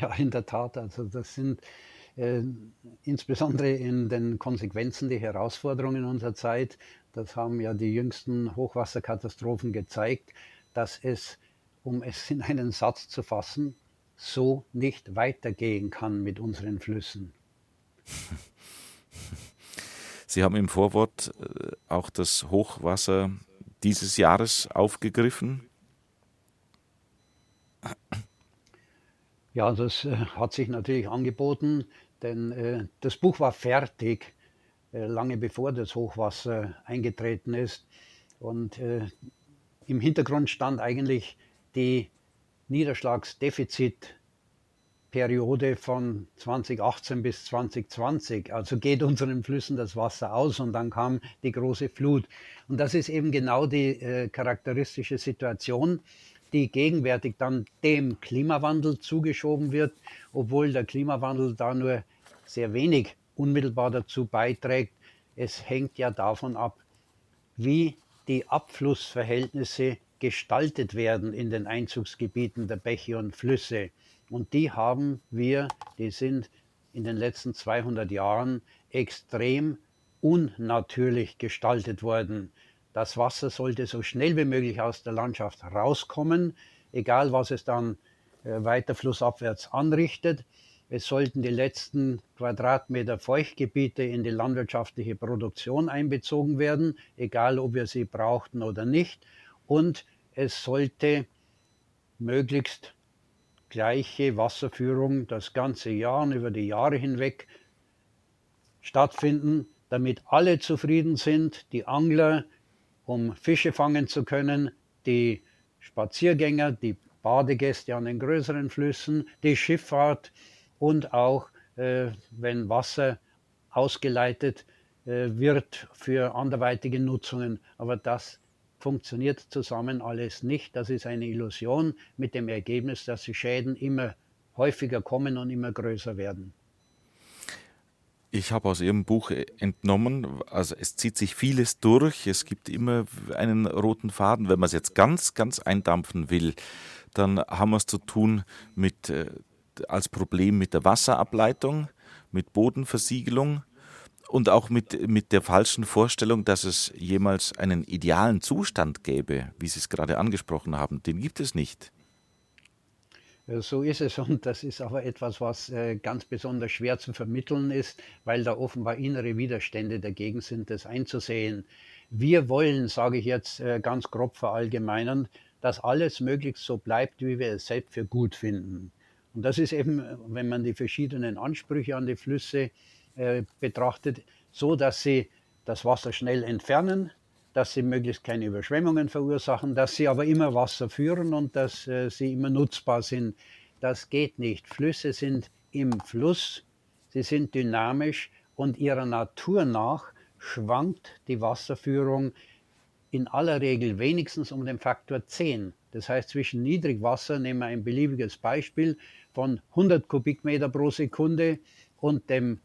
Ja, in der Tat. Also das sind äh, insbesondere in den Konsequenzen die Herausforderungen unserer Zeit. Das haben ja die jüngsten Hochwasserkatastrophen gezeigt, dass es, um es in einen Satz zu fassen, so nicht weitergehen kann mit unseren Flüssen. Sie haben im Vorwort äh, auch das Hochwasser dieses Jahres aufgegriffen. Ja, das äh, hat sich natürlich angeboten, denn äh, das Buch war fertig, äh, lange bevor das Hochwasser eingetreten ist. Und im Hintergrund stand eigentlich die Niederschlagsdefizitperiode von 2018 bis 2020. Also geht unseren Flüssen das Wasser aus und dann kam die große Flut. Und das ist eben genau die äh, charakteristische Situation die gegenwärtig dann dem Klimawandel zugeschoben wird, obwohl der Klimawandel da nur sehr wenig unmittelbar dazu beiträgt. Es hängt ja davon ab, wie die Abflussverhältnisse gestaltet werden in den Einzugsgebieten der Bäche und Flüsse. Und die haben wir, die sind in den letzten 200 Jahren extrem unnatürlich gestaltet worden. Das Wasser sollte so schnell wie möglich aus der Landschaft rauskommen, egal was es dann äh, weiter flussabwärts anrichtet. Es sollten die letzten Quadratmeter Feuchtgebiete in die landwirtschaftliche Produktion einbezogen werden, egal ob wir sie brauchten oder nicht. Und es sollte möglichst gleiche Wasserführung das ganze Jahr und über die Jahre hinweg stattfinden, damit alle zufrieden sind, die Angler, um Fische fangen zu können, die Spaziergänger, die Badegäste an den größeren Flüssen, die Schifffahrt und auch, äh, wenn Wasser ausgeleitet äh, wird für anderweitige Nutzungen. Aber das funktioniert zusammen alles nicht. Das ist eine Illusion mit dem Ergebnis, dass die Schäden immer häufiger kommen und immer größer werden. Ich habe aus Ihrem Buch entnommen, also es zieht sich vieles durch, es gibt immer einen roten Faden. Wenn man es jetzt ganz, ganz eindampfen will, dann haben wir es zu tun mit, äh, als Problem mit der Wasserableitung, mit Bodenversiegelung und auch mit, mit der falschen Vorstellung, dass es jemals einen idealen Zustand gäbe, wie Sie es gerade angesprochen haben. Den gibt es nicht. Äh, so ist es (laughs) und das ist aber etwas, was äh, ganz besonders schwer zu vermitteln ist, weil da offenbar innere Widerstände dagegen sind, das einzusehen. Wir wollen, sage ich jetzt äh, ganz grob verallgemeinern, dass alles möglichst so bleibt, wie wir es selbst für gut finden. Und das ist eben, wenn man die verschiedenen Ansprüche an die Flüsse betrachtet, so, dass sie das Wasser schnell entfernen, dass sie möglichst keine Überschwemmungen verursachen, dass sie aber immer Wasser führen und dass äh, sie immer nutzbar sind. Das geht nicht. Flüsse sind im Fluss, sie sind dynamisch und ihrer Natur nach schwankt die Wasserführung in aller Regel wenigstens um den Faktor 10. Das heißt, zwischen Niedrigwasser, nehmen wir ein beliebiges Beispiel, von 100 Kubikmeter pro Sekunde und dem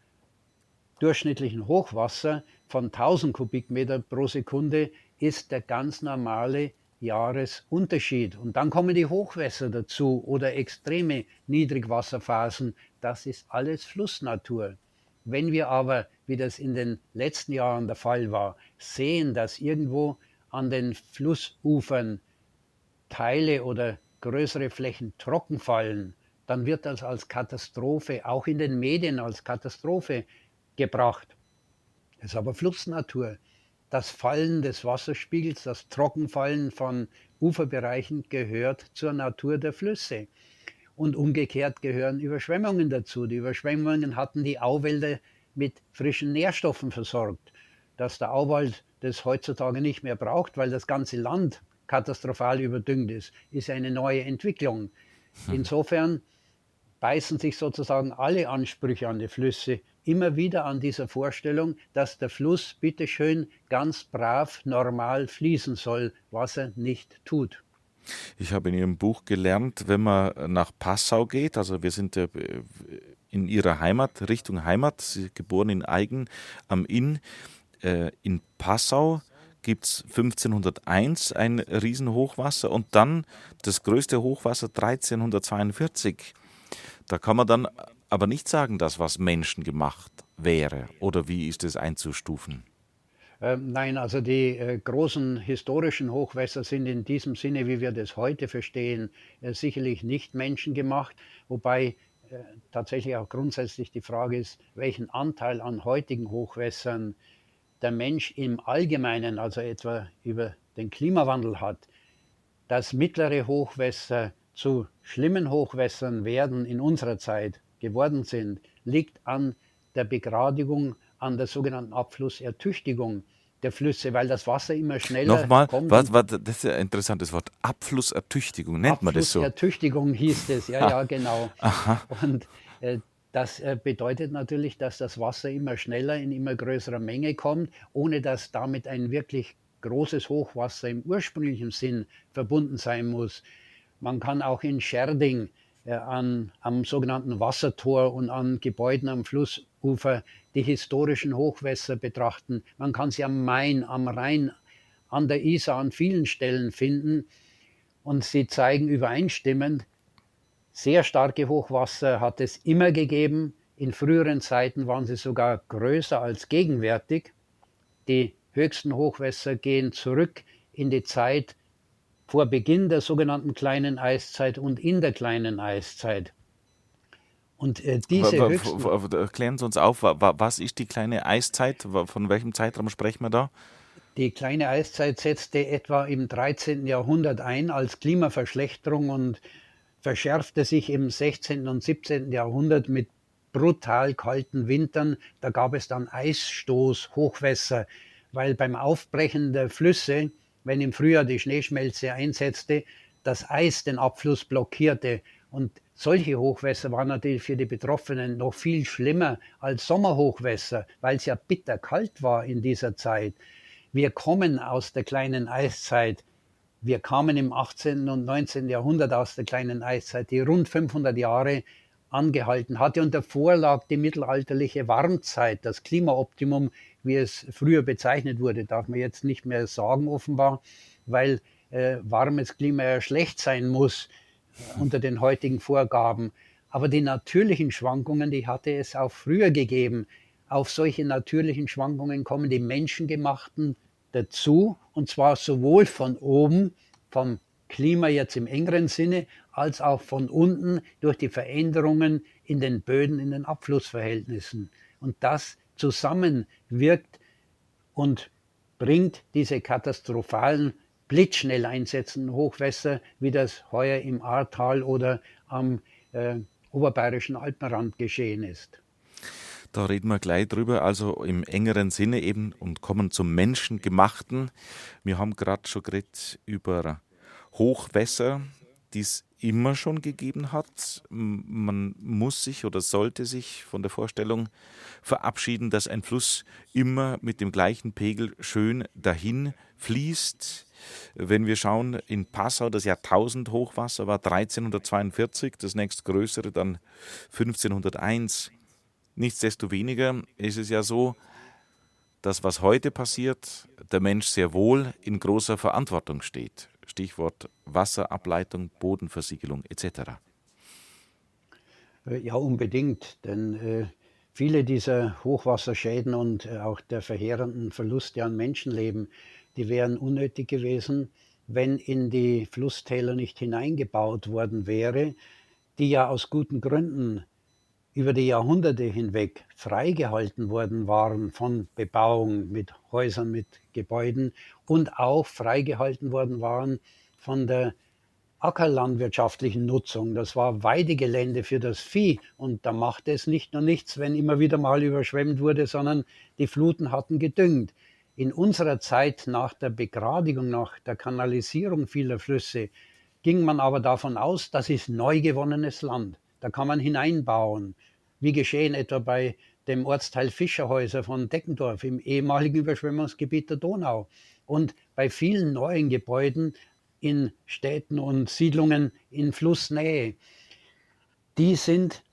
durchschnittlichen Hochwasser von 1000 Kubikmeter pro Sekunde ist der ganz normale Jahresunterschied. Und dann kommen die Hochwässer dazu oder extreme Niedrigwasserphasen. Das ist alles Flussnatur. Wenn wir aber, wie das in den letzten Jahren der Fall war, sehen, dass irgendwo an den Flussufern Teile oder größere Flächen trocken fallen, dann wird das als Katastrophe, auch in den Medien als Katastrophe gebracht. Das ist aber Flussnatur. Das Fallen des Wasserspiegels, das Trockenfallen von Uferbereichen gehört zur Natur der Flüsse. Und umgekehrt gehören Überschwemmungen dazu. Die Überschwemmungen hatten die Auwälder mit frischen Nährstoffen versorgt. Dass der Auwald das heutzutage nicht mehr braucht, weil das ganze Land katastrophal überdüngt ist, ist eine neue Entwicklung. Hm. Insofern beißen sich sozusagen alle Ansprüche an die Flüsse immer wieder an dieser Vorstellung, dass der Fluss bitteschön ganz brav normal fließen soll, was er nicht tut. Ich habe in Ihrem Buch gelernt, wenn man nach Passau geht, also wir sind in Ihrer Heimat, Richtung Heimat, Sie geboren in Eigen am Inn, äh, in Passau gibt es 1501 ein Riesenhochwasser und dann das größte Hochwasser 1342. Da kann man dann aber nicht sagen, dass was menschengemacht wäre. Oder wie ist es einzustufen? Ähm, nein, also die äh, großen historischen Hochwässer sind in diesem Sinne, wie wir das heute verstehen, äh, sicherlich nicht menschengemacht, wobei äh, tatsächlich auch grundsätzlich die Frage ist, welchen Anteil an heutigen Hochwässern der Mensch im Allgemeinen, also etwa über den Klimawandel hat. Dass mittlere Hochwässer zu schlimmen Hochwässern werden in unserer Zeit geworden sind, liegt an der Begradigung, an der sogenannten Abflussertüchtigung der Flüsse, weil das Wasser immer schneller Nochmal, kommt. Was, was, das ist ein interessantes Wort. Abflussertüchtigung, nennt man das so? Abflussertüchtigung hieß es, ja, ja, (laughs) genau. Aha. Und äh, das äh, bedeutet natürlich, dass das Wasser immer schneller in immer größerer Menge kommt, ohne dass damit ein wirklich großes Hochwasser im ursprünglichen Sinn verbunden sein muss. Man kann auch in Scherding an, am sogenannten Wassertor und an Gebäuden am Flussufer die historischen Hochwässer betrachten. Man kann sie am Main, am Rhein, an der Isar an vielen Stellen finden und sie zeigen übereinstimmend, sehr starke Hochwasser hat es immer gegeben. In früheren Zeiten waren sie sogar größer als gegenwärtig. Die höchsten Hochwässer gehen zurück in die Zeit vor Beginn der sogenannten kleinen Eiszeit und in der kleinen Eiszeit. Und äh, diese Erklären Sie uns auf, was ist die kleine Eiszeit? Von welchem Zeitraum sprechen wir da? Die kleine Eiszeit setzte etwa im 13. Jahrhundert ein als Klimaverschlechterung und verschärfte sich im 16. und 17. Jahrhundert mit brutal kalten Wintern. Da gab es dann Eisstoß, Hochwässer, weil beim Aufbrechen der Flüsse wenn im Frühjahr die Schneeschmelze einsetzte, das Eis den Abfluss blockierte. Und solche Hochwässer waren natürlich für die Betroffenen noch viel schlimmer als Sommerhochwässer, weil es ja bitterkalt war in dieser Zeit. Wir kommen aus der kleinen Eiszeit. Wir kamen im 18. und 19. Jahrhundert aus der kleinen Eiszeit, die rund 500 Jahre angehalten hatte. Und davor lag die mittelalterliche Warmzeit, das Klimaoptimum wie es früher bezeichnet wurde, darf man jetzt nicht mehr sagen offenbar, weil äh, warmes Klima ja schlecht sein muss äh, unter den heutigen Vorgaben. Aber die natürlichen Schwankungen, die hatte es auch früher gegeben. Auf solche natürlichen Schwankungen kommen die menschengemachten dazu, und zwar sowohl von oben, vom Klima jetzt im engeren Sinne, als auch von unten durch die Veränderungen in den Böden, in den Abflussverhältnissen. Und das zusammenwirkt und bringt diese katastrophalen, blitzschnell einsetzenden Hochwässer, wie das heuer im Ahrtal oder am äh, oberbayerischen Alpenrand geschehen ist. Da reden wir gleich drüber, also im engeren Sinne eben und kommen zum Menschengemachten. Wir haben gerade schon geredet über Hochwässer, die es immer schon gegeben hat. Man muss sich oder sollte sich von der Vorstellung verabschieden, dass ein Fluss immer mit dem gleichen Pegel schön dahin fließt. Wenn wir schauen, in Passau das Jahrtausend Hochwasser war 1342, das nächstgrößere dann 1501. Nichtsdestoweniger ist es ja so, dass was heute passiert, der Mensch sehr wohl in großer Verantwortung steht. Stichwort Wasserableitung, Bodenversiegelung etc. Äh, ja, unbedingt, denn äh, viele dieser Hochwasserschäden und äh, auch der verheerenden Verluste an Menschenleben, die wären unnötig gewesen, wenn in die Flusstäler nicht hineingebaut worden wäre, die ja aus guten Gründen über die Jahrhunderte hinweg freigehalten worden waren von Bebauung mit Häusern, mit Gebäuden und auch freigehalten worden waren von der ackerlandwirtschaftlichen Nutzung. Das war Weidegelände für das Vieh und da machte es nicht nur nichts, wenn immer wieder mal überschwemmt wurde, sondern die Fluten hatten gedüngt. In unserer Zeit nach der Begradigung, nach der Kanalisierung vieler Flüsse, ging man aber davon aus, das ist neu gewonnenes Land. Da kann man hineinbauen, wie geschehen etwa bei dem Ortsteil Fischerhäuser von Deckendorf im ehemaligen Überschwemmungsgebiet der Donau und bei vielen neuen Gebäuden in Städten und Siedlungen in Flussnähe. Die sind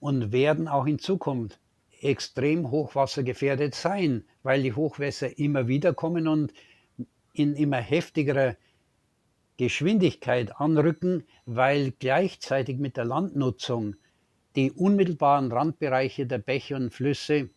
und werden auch in Zukunft extrem hochwassergefährdet sein, weil die Hochwässer immer wieder kommen und in immer heftigerer Geschwindigkeit anrücken, weil gleichzeitig mit der Landnutzung die unmittelbaren Randbereiche der Bäche und Flüsse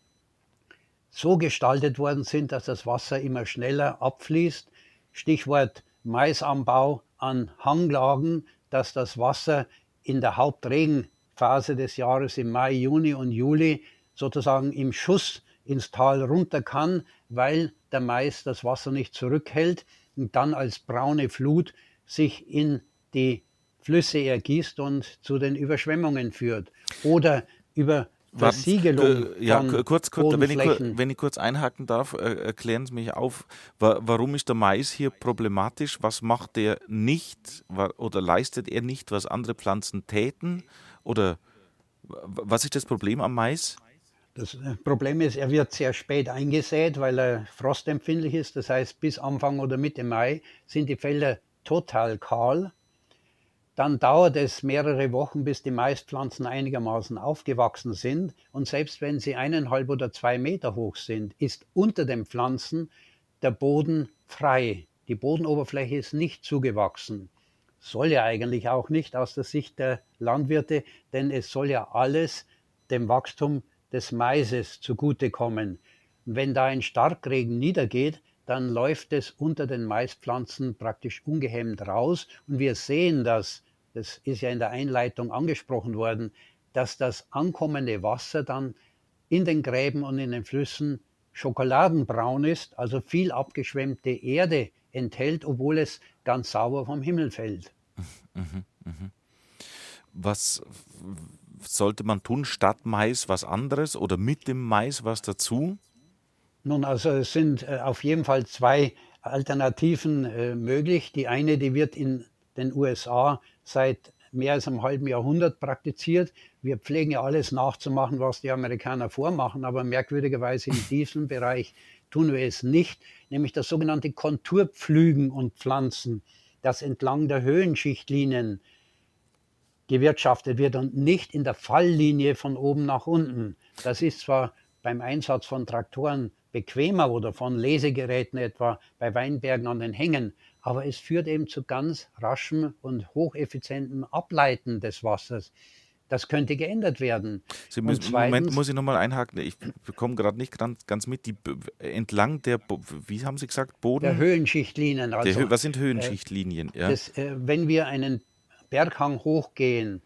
so gestaltet worden sind, dass das Wasser immer schneller abfließt. Stichwort Maisanbau an Hanglagen, dass das Wasser in der Hauptregenphase des Jahres im Mai, Juni und Juli sozusagen im Schuss ins Tal runter kann, weil der Mais das Wasser nicht zurückhält und dann als braune Flut sich in die Flüsse ergießt und zu den Überschwemmungen führt. Oder über Versiegelung. Äh, ja, kurz, kurz wenn, ich, wenn ich kurz einhaken darf, äh, erklären Sie mich auf, warum ist der Mais hier problematisch? Was macht er nicht oder leistet er nicht, was andere Pflanzen täten? Oder was ist das Problem am Mais? Das äh, Problem ist, er wird sehr spät eingesät, weil er frostempfindlich ist. Das heißt, bis Anfang oder Mitte Mai sind die Felder total kahl. Dann dauert es mehrere Wochen, bis die Maispflanzen einigermaßen aufgewachsen sind. Und selbst wenn sie eineinhalb oder zwei Meter hoch sind, ist unter den Pflanzen der Boden frei. Die Bodenoberfläche ist nicht zugewachsen. Soll ja eigentlich auch nicht aus der Sicht der Landwirte, denn es soll ja alles dem Wachstum des Maises zugutekommen. Wenn da ein Starkregen niedergeht, dann läuft es unter den Maispflanzen praktisch ungehemmt raus. Und wir sehen das, das ist ja in der Einleitung angesprochen worden, dass das ankommende Wasser dann in den Gräben und in den Flüssen schokoladenbraun ist, also viel abgeschwemmte Erde enthält, obwohl es ganz sauber vom Himmel fällt. Mhm, mhm. Was sollte man tun statt Mais was anderes oder mit dem Mais was dazu? Nun, also es sind äh, auf jeden Fall zwei Alternativen äh, möglich. Die eine, die wird in den USA seit mehr als einem halben Jahrhundert praktiziert. Wir pflegen ja alles nachzumachen, was die Amerikaner vormachen, aber merkwürdigerweise in diesem Bereich tun wir es nicht, nämlich das sogenannte Konturpflügen und Pflanzen, das entlang der Höhenschichtlinien gewirtschaftet wird und nicht in der Falllinie von oben nach unten. Das ist zwar beim Einsatz von Traktoren bequemer oder von Lesegeräten etwa bei Weinbergen an den Hängen. Aber es führt eben zu ganz raschem und hocheffizientem Ableiten des Wassers. Das könnte geändert werden. Sie müssen, zweitens, Moment, muss ich nochmal einhaken. Ich bekomme gerade nicht ganz, ganz mit. Die, entlang der, wie haben Sie gesagt, Boden? Der Höhenschichtlinien. Also, der, was sind Höhenschichtlinien? Äh, ja. das, äh, wenn wir einen Berghang hochgehen,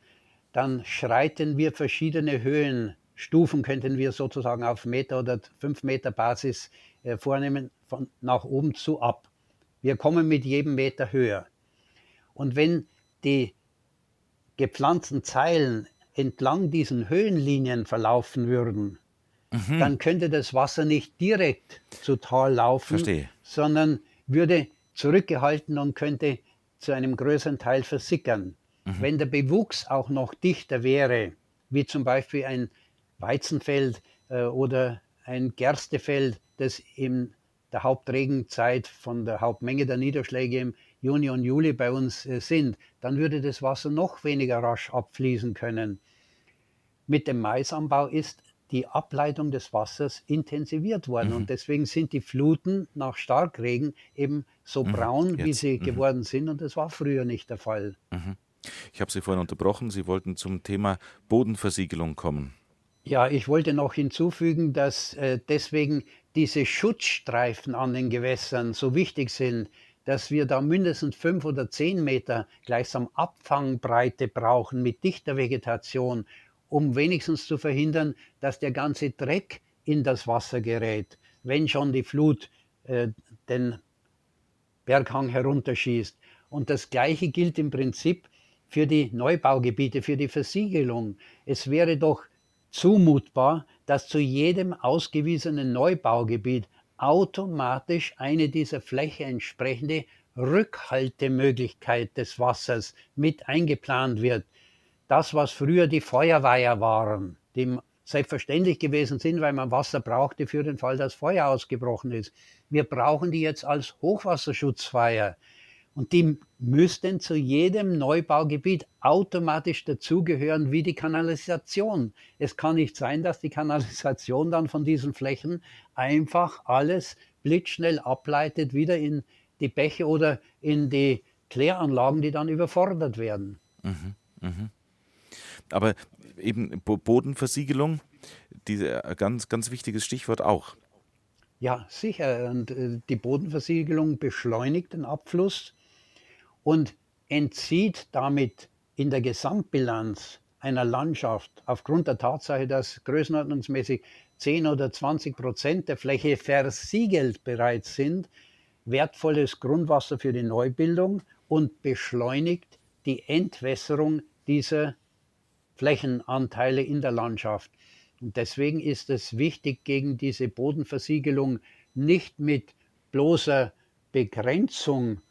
dann schreiten wir verschiedene Höhen Stufen könnten wir sozusagen auf Meter oder fünf Meter Basis äh, vornehmen, von nach oben zu ab. Wir kommen mit jedem Meter höher. Und wenn die gepflanzten Zeilen entlang diesen Höhenlinien verlaufen würden, mhm. dann könnte das Wasser nicht direkt zu Tal laufen, Verstehe. sondern würde zurückgehalten und könnte zu einem größeren Teil versickern. Mhm. Wenn der Bewuchs auch noch dichter wäre, wie zum Beispiel ein Weizenfeld äh, oder ein Gerstefeld, das in der Hauptregenzeit von der Hauptmenge der Niederschläge im Juni und Juli bei uns äh, sind, dann würde das Wasser noch weniger rasch abfließen können. Mit dem Maisanbau ist die Ableitung des Wassers intensiviert worden. Mhm. Und deswegen sind die Fluten nach Starkregen eben so mhm. braun, Jetzt. wie sie mhm. geworden sind. Und das war früher nicht der Fall. Mhm. Ich habe Sie vorhin unterbrochen. Sie wollten zum Thema Bodenversiegelung kommen. Ja, ich wollte noch hinzufügen, dass äh, deswegen diese Schutzstreifen an den Gewässern so wichtig sind, dass wir da mindestens fünf oder zehn Meter gleichsam Abfangbreite brauchen mit dichter Vegetation, um wenigstens zu verhindern, dass der ganze Dreck in das Wasser gerät, wenn schon die Flut äh, den Berghang herunterschießt. Und das Gleiche gilt im Prinzip für die Neubaugebiete, für die Versiegelung. Es wäre doch zumutbar, dass zu jedem ausgewiesenen Neubaugebiet automatisch eine dieser Fläche entsprechende Rückhaltemöglichkeit des Wassers mit eingeplant wird. Das, was früher die Feuerweiher waren, die selbstverständlich gewesen sind, weil man Wasser brauchte für den Fall, dass Feuer ausgebrochen ist. Wir brauchen die jetzt als Hochwasserschutzweiher. Und die müssten zu jedem Neubaugebiet automatisch dazugehören wie die Kanalisation. Es kann nicht sein, dass die Kanalisation dann von diesen Flächen einfach alles blitzschnell ableitet, wieder in die Bäche oder in die Kläranlagen, die dann überfordert werden. Mhm, mh. Aber eben Bodenversiegelung, diese, äh, ganz, ganz wichtiges Stichwort auch. Ja, sicher. Und äh, die Bodenversiegelung beschleunigt den Abfluss und entzieht damit in der Gesamtbilanz einer Landschaft aufgrund der Tatsache, dass größenordnungsmäßig 10 oder 20 Prozent der Fläche versiegelt bereits sind, wertvolles Grundwasser für die Neubildung und beschleunigt die Entwässerung dieser Flächenanteile in der Landschaft. Und deswegen ist es wichtig, gegen diese Bodenversiegelung nicht mit bloßer Begrenzung,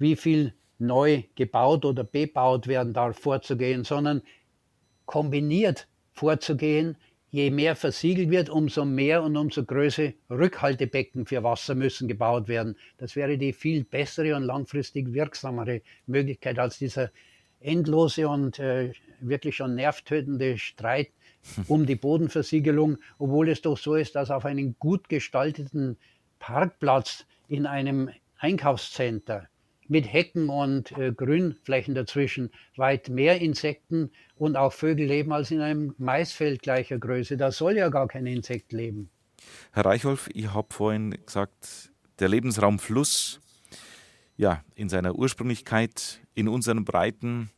wie viel neu gebaut oder bebaut werden darf, vorzugehen, sondern kombiniert vorzugehen. Je mehr versiegelt wird, umso mehr und umso größere Rückhaltebecken für Wasser müssen gebaut werden. Das wäre die viel bessere und langfristig wirksamere Möglichkeit als dieser endlose und äh, wirklich schon nervtötende Streit (laughs) um die Bodenversiegelung, obwohl es doch so ist, dass auf einem gut gestalteten Parkplatz in einem Einkaufscenter mit Hecken und äh, Grünflächen dazwischen weit mehr Insekten und auch Vögel leben als in einem Maisfeld gleicher Größe. Da soll ja gar kein Insekt leben. Herr Reichholf, ich habe vorhin gesagt, der Lebensraum Fluss, ja, in seiner Ursprünglichkeit, in unseren Breiten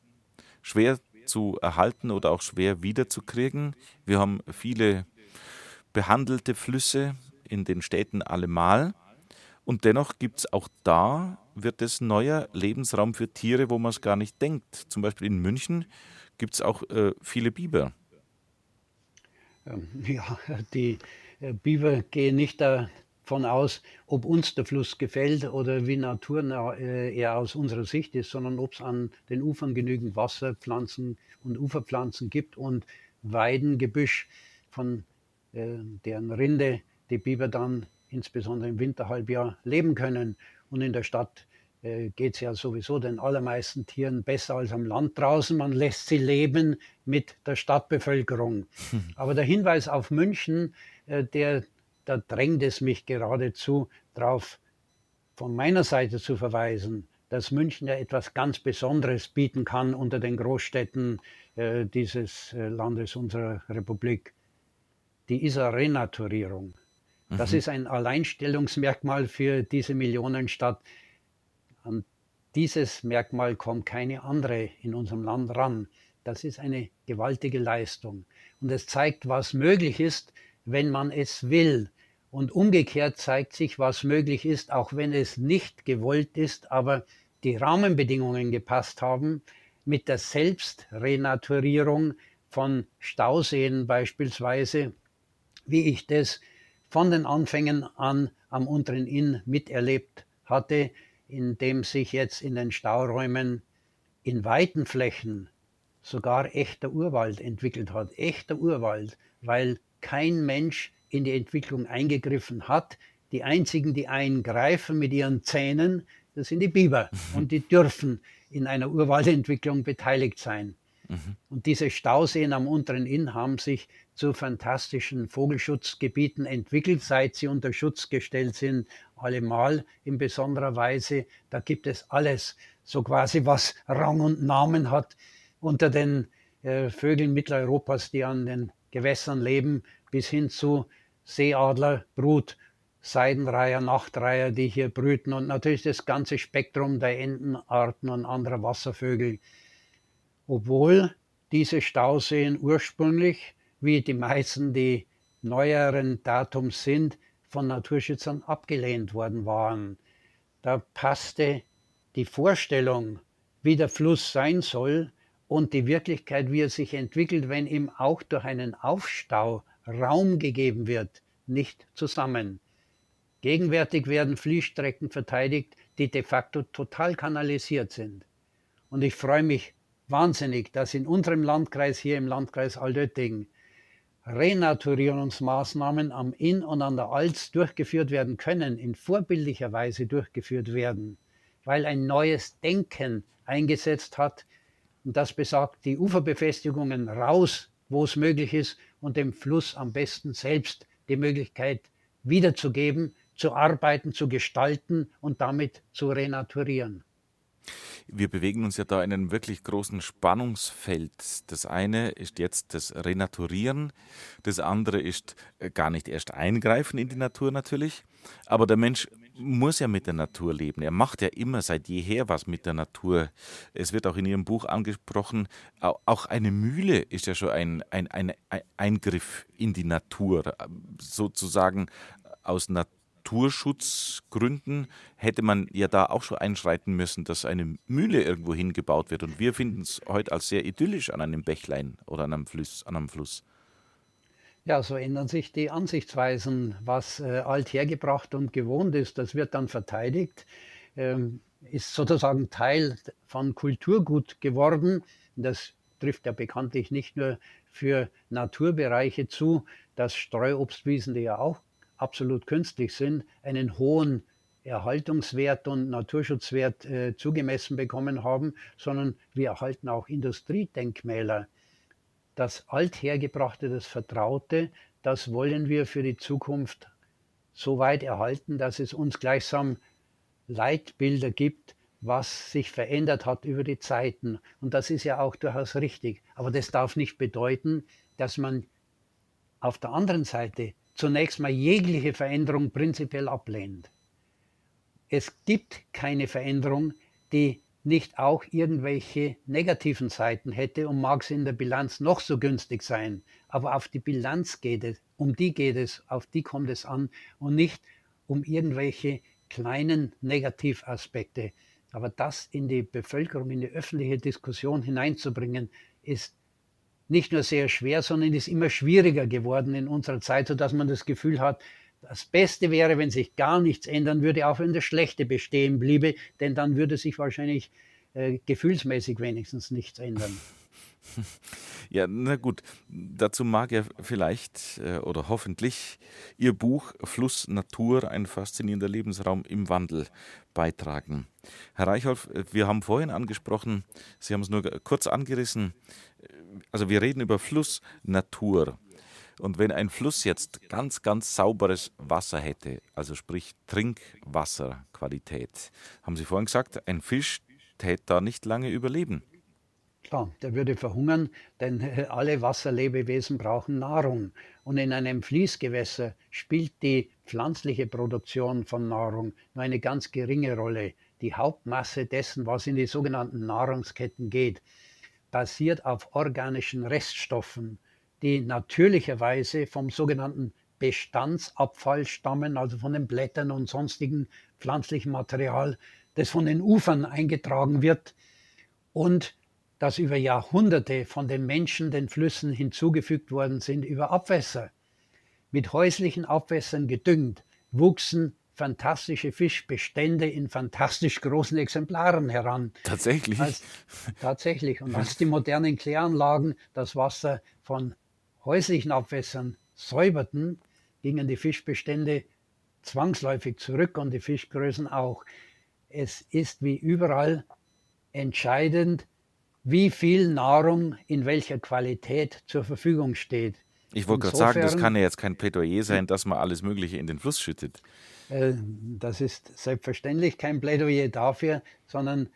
schwer zu erhalten oder auch schwer wiederzukriegen. Wir haben viele behandelte Flüsse in den Städten allemal. Und dennoch gibt es auch da, wird es neuer Lebensraum für Tiere, wo man es gar nicht denkt. Zum Beispiel in München gibt es auch äh, viele Biber. Ähm, (laughs) ja, die äh, Biber gehen nicht davon aus, ob uns der Fluss gefällt oder wie naturnah äh, er aus unserer Sicht ist, sondern ob es an den Ufern genügend Wasserpflanzen und Uferpflanzen gibt und Weidengebüsch, von äh, deren Rinde die Biber dann insbesondere im Winterhalbjahr leben können. Und in der Stadt äh, geht es ja sowieso den allermeisten Tieren besser als am Land draußen. Man lässt sie leben mit der Stadtbevölkerung. Hm. Aber der Hinweis auf München, äh, der, da drängt es mich geradezu darauf, von meiner Seite zu verweisen, dass München ja etwas ganz Besonderes bieten kann unter den Großstädten äh, dieses Landes unserer Republik. Die Isar Renaturierung. Das mhm. ist ein Alleinstellungsmerkmal für diese Millionenstadt. An dieses Merkmal kommt keine andere in unserem Land ran. Das ist eine gewaltige Leistung. Und es zeigt, was möglich ist, wenn man es will. Und umgekehrt zeigt sich, was möglich ist, auch wenn es nicht gewollt ist, aber die Rahmenbedingungen gepasst haben, mit der Selbstrenaturierung von Stauseen beispielsweise wie ich das von den Anfängen an am unteren Inn miterlebt hatte, in dem sich jetzt in den Stauräumen in weiten Flächen sogar echter Urwald entwickelt hat. Echter Urwald, weil kein Mensch in die Entwicklung eingegriffen hat. Die einzigen, die eingreifen mit ihren Zähnen, das sind die Biber. Mhm. Und die dürfen in einer Urwaldentwicklung beteiligt sein. Mhm. Und diese Stauseen am unteren Inn haben sich zu fantastischen Vogelschutzgebieten entwickelt, seit sie unter Schutz gestellt sind, allemal in besonderer Weise. Da gibt es alles, so quasi was Rang und Namen hat unter den äh, Vögeln Mitteleuropas, die an den Gewässern leben, bis hin zu Seeadler, Brut, Seidenreiher, Nachtreiher, die hier brüten und natürlich das ganze Spektrum der Entenarten und anderer Wasservögel. Obwohl diese Stauseen ursprünglich, wie die meisten, die neueren Datums sind, von Naturschützern abgelehnt worden waren. Da passte die Vorstellung, wie der Fluss sein soll, und die Wirklichkeit, wie er sich entwickelt, wenn ihm auch durch einen Aufstau Raum gegeben wird, nicht zusammen. Gegenwärtig werden Fließstrecken verteidigt, die de facto total kanalisiert sind. Und ich freue mich wahnsinnig, dass in unserem Landkreis, hier im Landkreis Altötting, Renaturierungsmaßnahmen am Inn und an der Alz durchgeführt werden können, in vorbildlicher Weise durchgeführt werden, weil ein neues Denken eingesetzt hat, und das besagt, die Uferbefestigungen raus, wo es möglich ist, und dem Fluss am besten selbst die Möglichkeit wiederzugeben, zu arbeiten, zu gestalten und damit zu renaturieren. Wir bewegen uns ja da in einem wirklich großen Spannungsfeld. Das eine ist jetzt das Renaturieren, das andere ist äh, gar nicht erst eingreifen in die Natur natürlich. Aber der Mensch muss ja mit der Natur leben. Er macht ja immer seit jeher was mit der Natur. Es wird auch in Ihrem Buch angesprochen, auch eine Mühle ist ja schon ein, ein, ein, ein Eingriff in die Natur, sozusagen aus Natur Naturschutzgründen hätte man ja da auch schon einschreiten müssen, dass eine Mühle irgendwo hingebaut wird. Und wir finden es heute als sehr idyllisch an einem Bächlein oder an einem Fluss. An einem Fluss. Ja, so ändern sich die Ansichtsweisen. Was äh, althergebracht und gewohnt ist, das wird dann verteidigt, ähm, ist sozusagen Teil von Kulturgut geworden. Das trifft ja bekanntlich nicht nur für Naturbereiche zu, dass Streuobstwiesen, die ja auch absolut künstlich sind, einen hohen Erhaltungswert und Naturschutzwert äh, zugemessen bekommen haben, sondern wir erhalten auch Industriedenkmäler. Das Althergebrachte, das Vertraute, das wollen wir für die Zukunft so weit erhalten, dass es uns gleichsam Leitbilder gibt, was sich verändert hat über die Zeiten. Und das ist ja auch durchaus richtig. Aber das darf nicht bedeuten, dass man auf der anderen Seite zunächst mal jegliche Veränderung prinzipiell ablehnt. Es gibt keine Veränderung, die nicht auch irgendwelche negativen Seiten hätte und mag sie in der Bilanz noch so günstig sein. Aber auf die Bilanz geht es, um die geht es, auf die kommt es an und nicht um irgendwelche kleinen Negativaspekte. Aber das in die Bevölkerung, in die öffentliche Diskussion hineinzubringen, ist nicht nur sehr schwer, sondern ist immer schwieriger geworden in unserer Zeit, sodass man das Gefühl hat, das Beste wäre, wenn sich gar nichts ändern würde, auch wenn das Schlechte bestehen bliebe, denn dann würde sich wahrscheinlich äh, gefühlsmäßig wenigstens nichts ändern. (laughs) Ja, na gut, dazu mag ja vielleicht äh, oder hoffentlich Ihr Buch Fluss Natur, ein faszinierender Lebensraum im Wandel beitragen. Herr Reichholf, wir haben vorhin angesprochen, Sie haben es nur kurz angerissen, also wir reden über Fluss Natur. Und wenn ein Fluss jetzt ganz, ganz sauberes Wasser hätte, also sprich Trinkwasserqualität, haben Sie vorhin gesagt, ein Fisch täte da nicht lange überleben. Klar, der würde verhungern, denn (laughs) alle Wasserlebewesen brauchen Nahrung. Und in einem Fließgewässer spielt die pflanzliche Produktion von Nahrung nur eine ganz geringe Rolle. Die Hauptmasse dessen, was in die sogenannten Nahrungsketten geht, basiert auf organischen Reststoffen, die natürlicherweise vom sogenannten Bestandsabfall stammen, also von den Blättern und sonstigen pflanzlichen Material, das von den Ufern eingetragen wird und das über Jahrhunderte von den Menschen den Flüssen hinzugefügt worden sind über Abwässer. mit häuslichen Abwässern gedüngt, wuchsen fantastische Fischbestände in fantastisch großen Exemplaren heran. Tatsächlich? Als, tatsächlich. Und als die modernen Kläranlagen das Wasser von häuslichen Abwässern säuberten, gingen die Fischbestände zwangsläufig zurück und die Fischgrößen auch. Es ist wie überall entscheidend, wie viel Nahrung in welcher Qualität zur Verfügung steht. Ich wollte gerade sagen, das kann ja jetzt kein Plädoyer sein, dass man alles Mögliche in den Fluss schüttet. Äh, das ist selbstverständlich kein Plädoyer dafür, sondern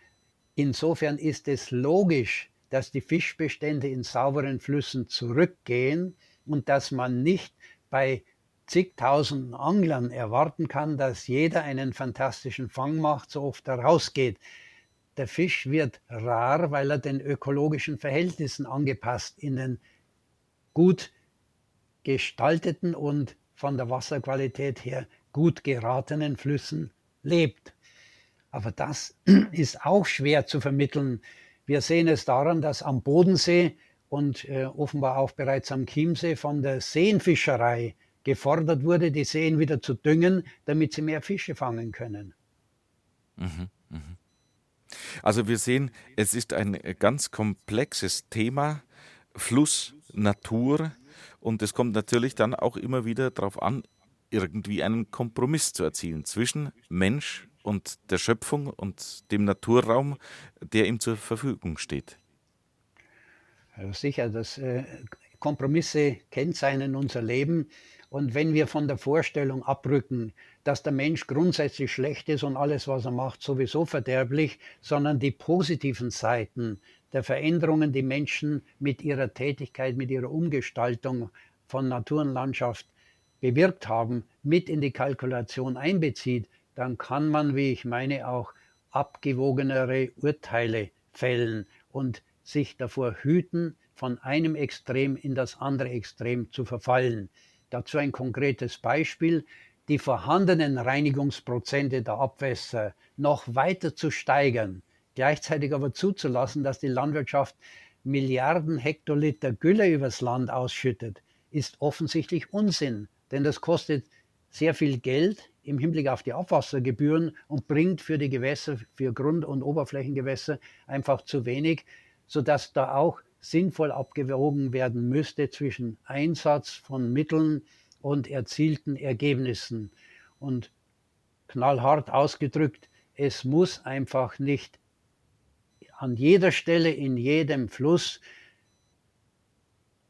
insofern ist es logisch, dass die Fischbestände in sauberen Flüssen zurückgehen und dass man nicht bei zigtausenden Anglern erwarten kann, dass jeder einen fantastischen Fang macht, so oft er rausgeht. Der Fisch wird rar, weil er den ökologischen Verhältnissen angepasst in den gut gestalteten und von der Wasserqualität her gut geratenen Flüssen lebt. Aber das (clears throat) ist auch schwer zu vermitteln. Wir sehen es daran, dass am Bodensee und äh, offenbar auch bereits am Chiemsee von der Seenfischerei gefordert wurde, die Seen wieder zu düngen, damit sie mehr Fische fangen können. Mhm, mh. Also wir sehen, es ist ein ganz komplexes Thema, Fluss, Natur, und es kommt natürlich dann auch immer wieder darauf an, irgendwie einen Kompromiss zu erzielen zwischen Mensch und der Schöpfung und dem Naturraum, der ihm zur Verfügung steht. Also sicher, dass äh, Kompromisse kennzeichnen unser Leben. Und wenn wir von der Vorstellung abrücken, dass der Mensch grundsätzlich schlecht ist und alles, was er macht, sowieso verderblich, sondern die positiven Seiten der Veränderungen, die Menschen mit ihrer Tätigkeit, mit ihrer Umgestaltung von Natur und Landschaft bewirkt haben, mit in die Kalkulation einbezieht, dann kann man, wie ich meine, auch abgewogenere Urteile fällen und sich davor hüten, von einem Extrem in das andere Extrem zu verfallen. Dazu ein konkretes Beispiel. Die vorhandenen Reinigungsprozente der Abwässer noch weiter zu steigern, gleichzeitig aber zuzulassen, dass die Landwirtschaft Milliarden Hektoliter Gülle übers Land ausschüttet, ist offensichtlich Unsinn, denn das kostet sehr viel Geld im Hinblick auf die Abwassergebühren und bringt für die Gewässer, für Grund- und Oberflächengewässer einfach zu wenig, sodass da auch sinnvoll abgewogen werden müsste zwischen Einsatz von Mitteln und erzielten Ergebnissen. Und knallhart ausgedrückt, es muss einfach nicht an jeder Stelle in jedem Fluss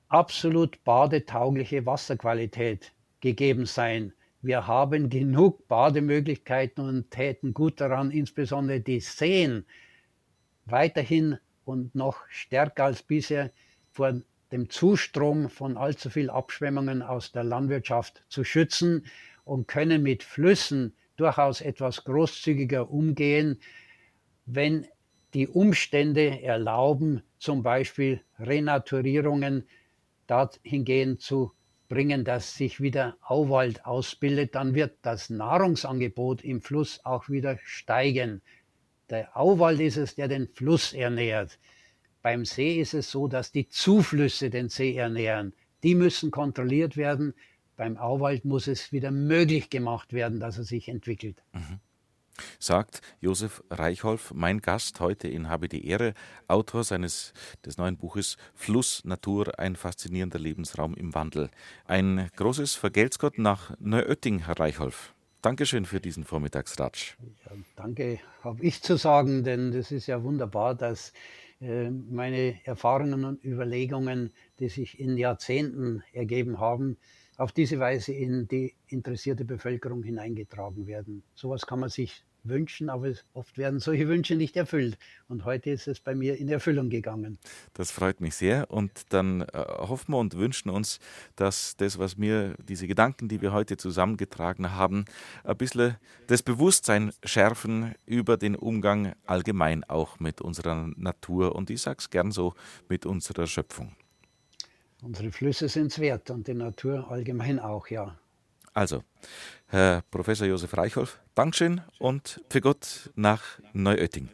absolut badetaugliche Wasserqualität gegeben sein. Wir haben genug Bademöglichkeiten und täten gut daran, insbesondere die Seen weiterhin und noch stärker als bisher vor dem Zustrom von allzu viel Abschwemmungen aus der Landwirtschaft zu schützen und können mit Flüssen durchaus etwas großzügiger umgehen, wenn die Umstände erlauben, zum Beispiel Renaturierungen dahingehend zu bringen, dass sich wieder Auwald ausbildet, dann wird das Nahrungsangebot im Fluss auch wieder steigen. Der Auwald ist es, der den Fluss ernährt. Beim See ist es so, dass die Zuflüsse den See ernähren. Die müssen kontrolliert werden. Beim Auwald muss es wieder möglich gemacht werden, dass er sich entwickelt. Mhm. Sagt Josef Reichholf, mein Gast heute in Habe die Ehre, Autor seines des neuen Buches Fluss, Natur, ein faszinierender Lebensraum im Wandel. Ein großes Vergelt's Gott nach Neuötting, Herr Reichholf. Dankeschön für diesen Vormittagsratsch. Ja, danke, habe ich zu sagen, denn das ist ja wunderbar, dass äh, meine Erfahrungen und Überlegungen, die sich in Jahrzehnten ergeben haben, auf diese Weise in die interessierte Bevölkerung hineingetragen werden. Sowas kann man sich wünschen, aber oft werden solche Wünsche nicht erfüllt. Und heute ist es bei mir in Erfüllung gegangen. Das freut mich sehr. Und dann äh, hoffen wir und wünschen uns, dass das, was mir, diese Gedanken, die wir heute zusammengetragen haben, ein bisschen das Bewusstsein schärfen über den Umgang allgemein auch mit unserer Natur und ich sage es gern so, mit unserer Schöpfung. Unsere Flüsse sind es wert und die Natur allgemein auch, ja. Also, Herr Professor Josef Reichholf, Dankeschön und für Gott nach Neuötting.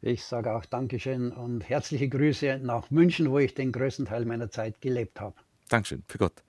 Ich sage auch Dankeschön und herzliche Grüße nach München, wo ich den größten Teil meiner Zeit gelebt habe. Dankeschön, für Gott.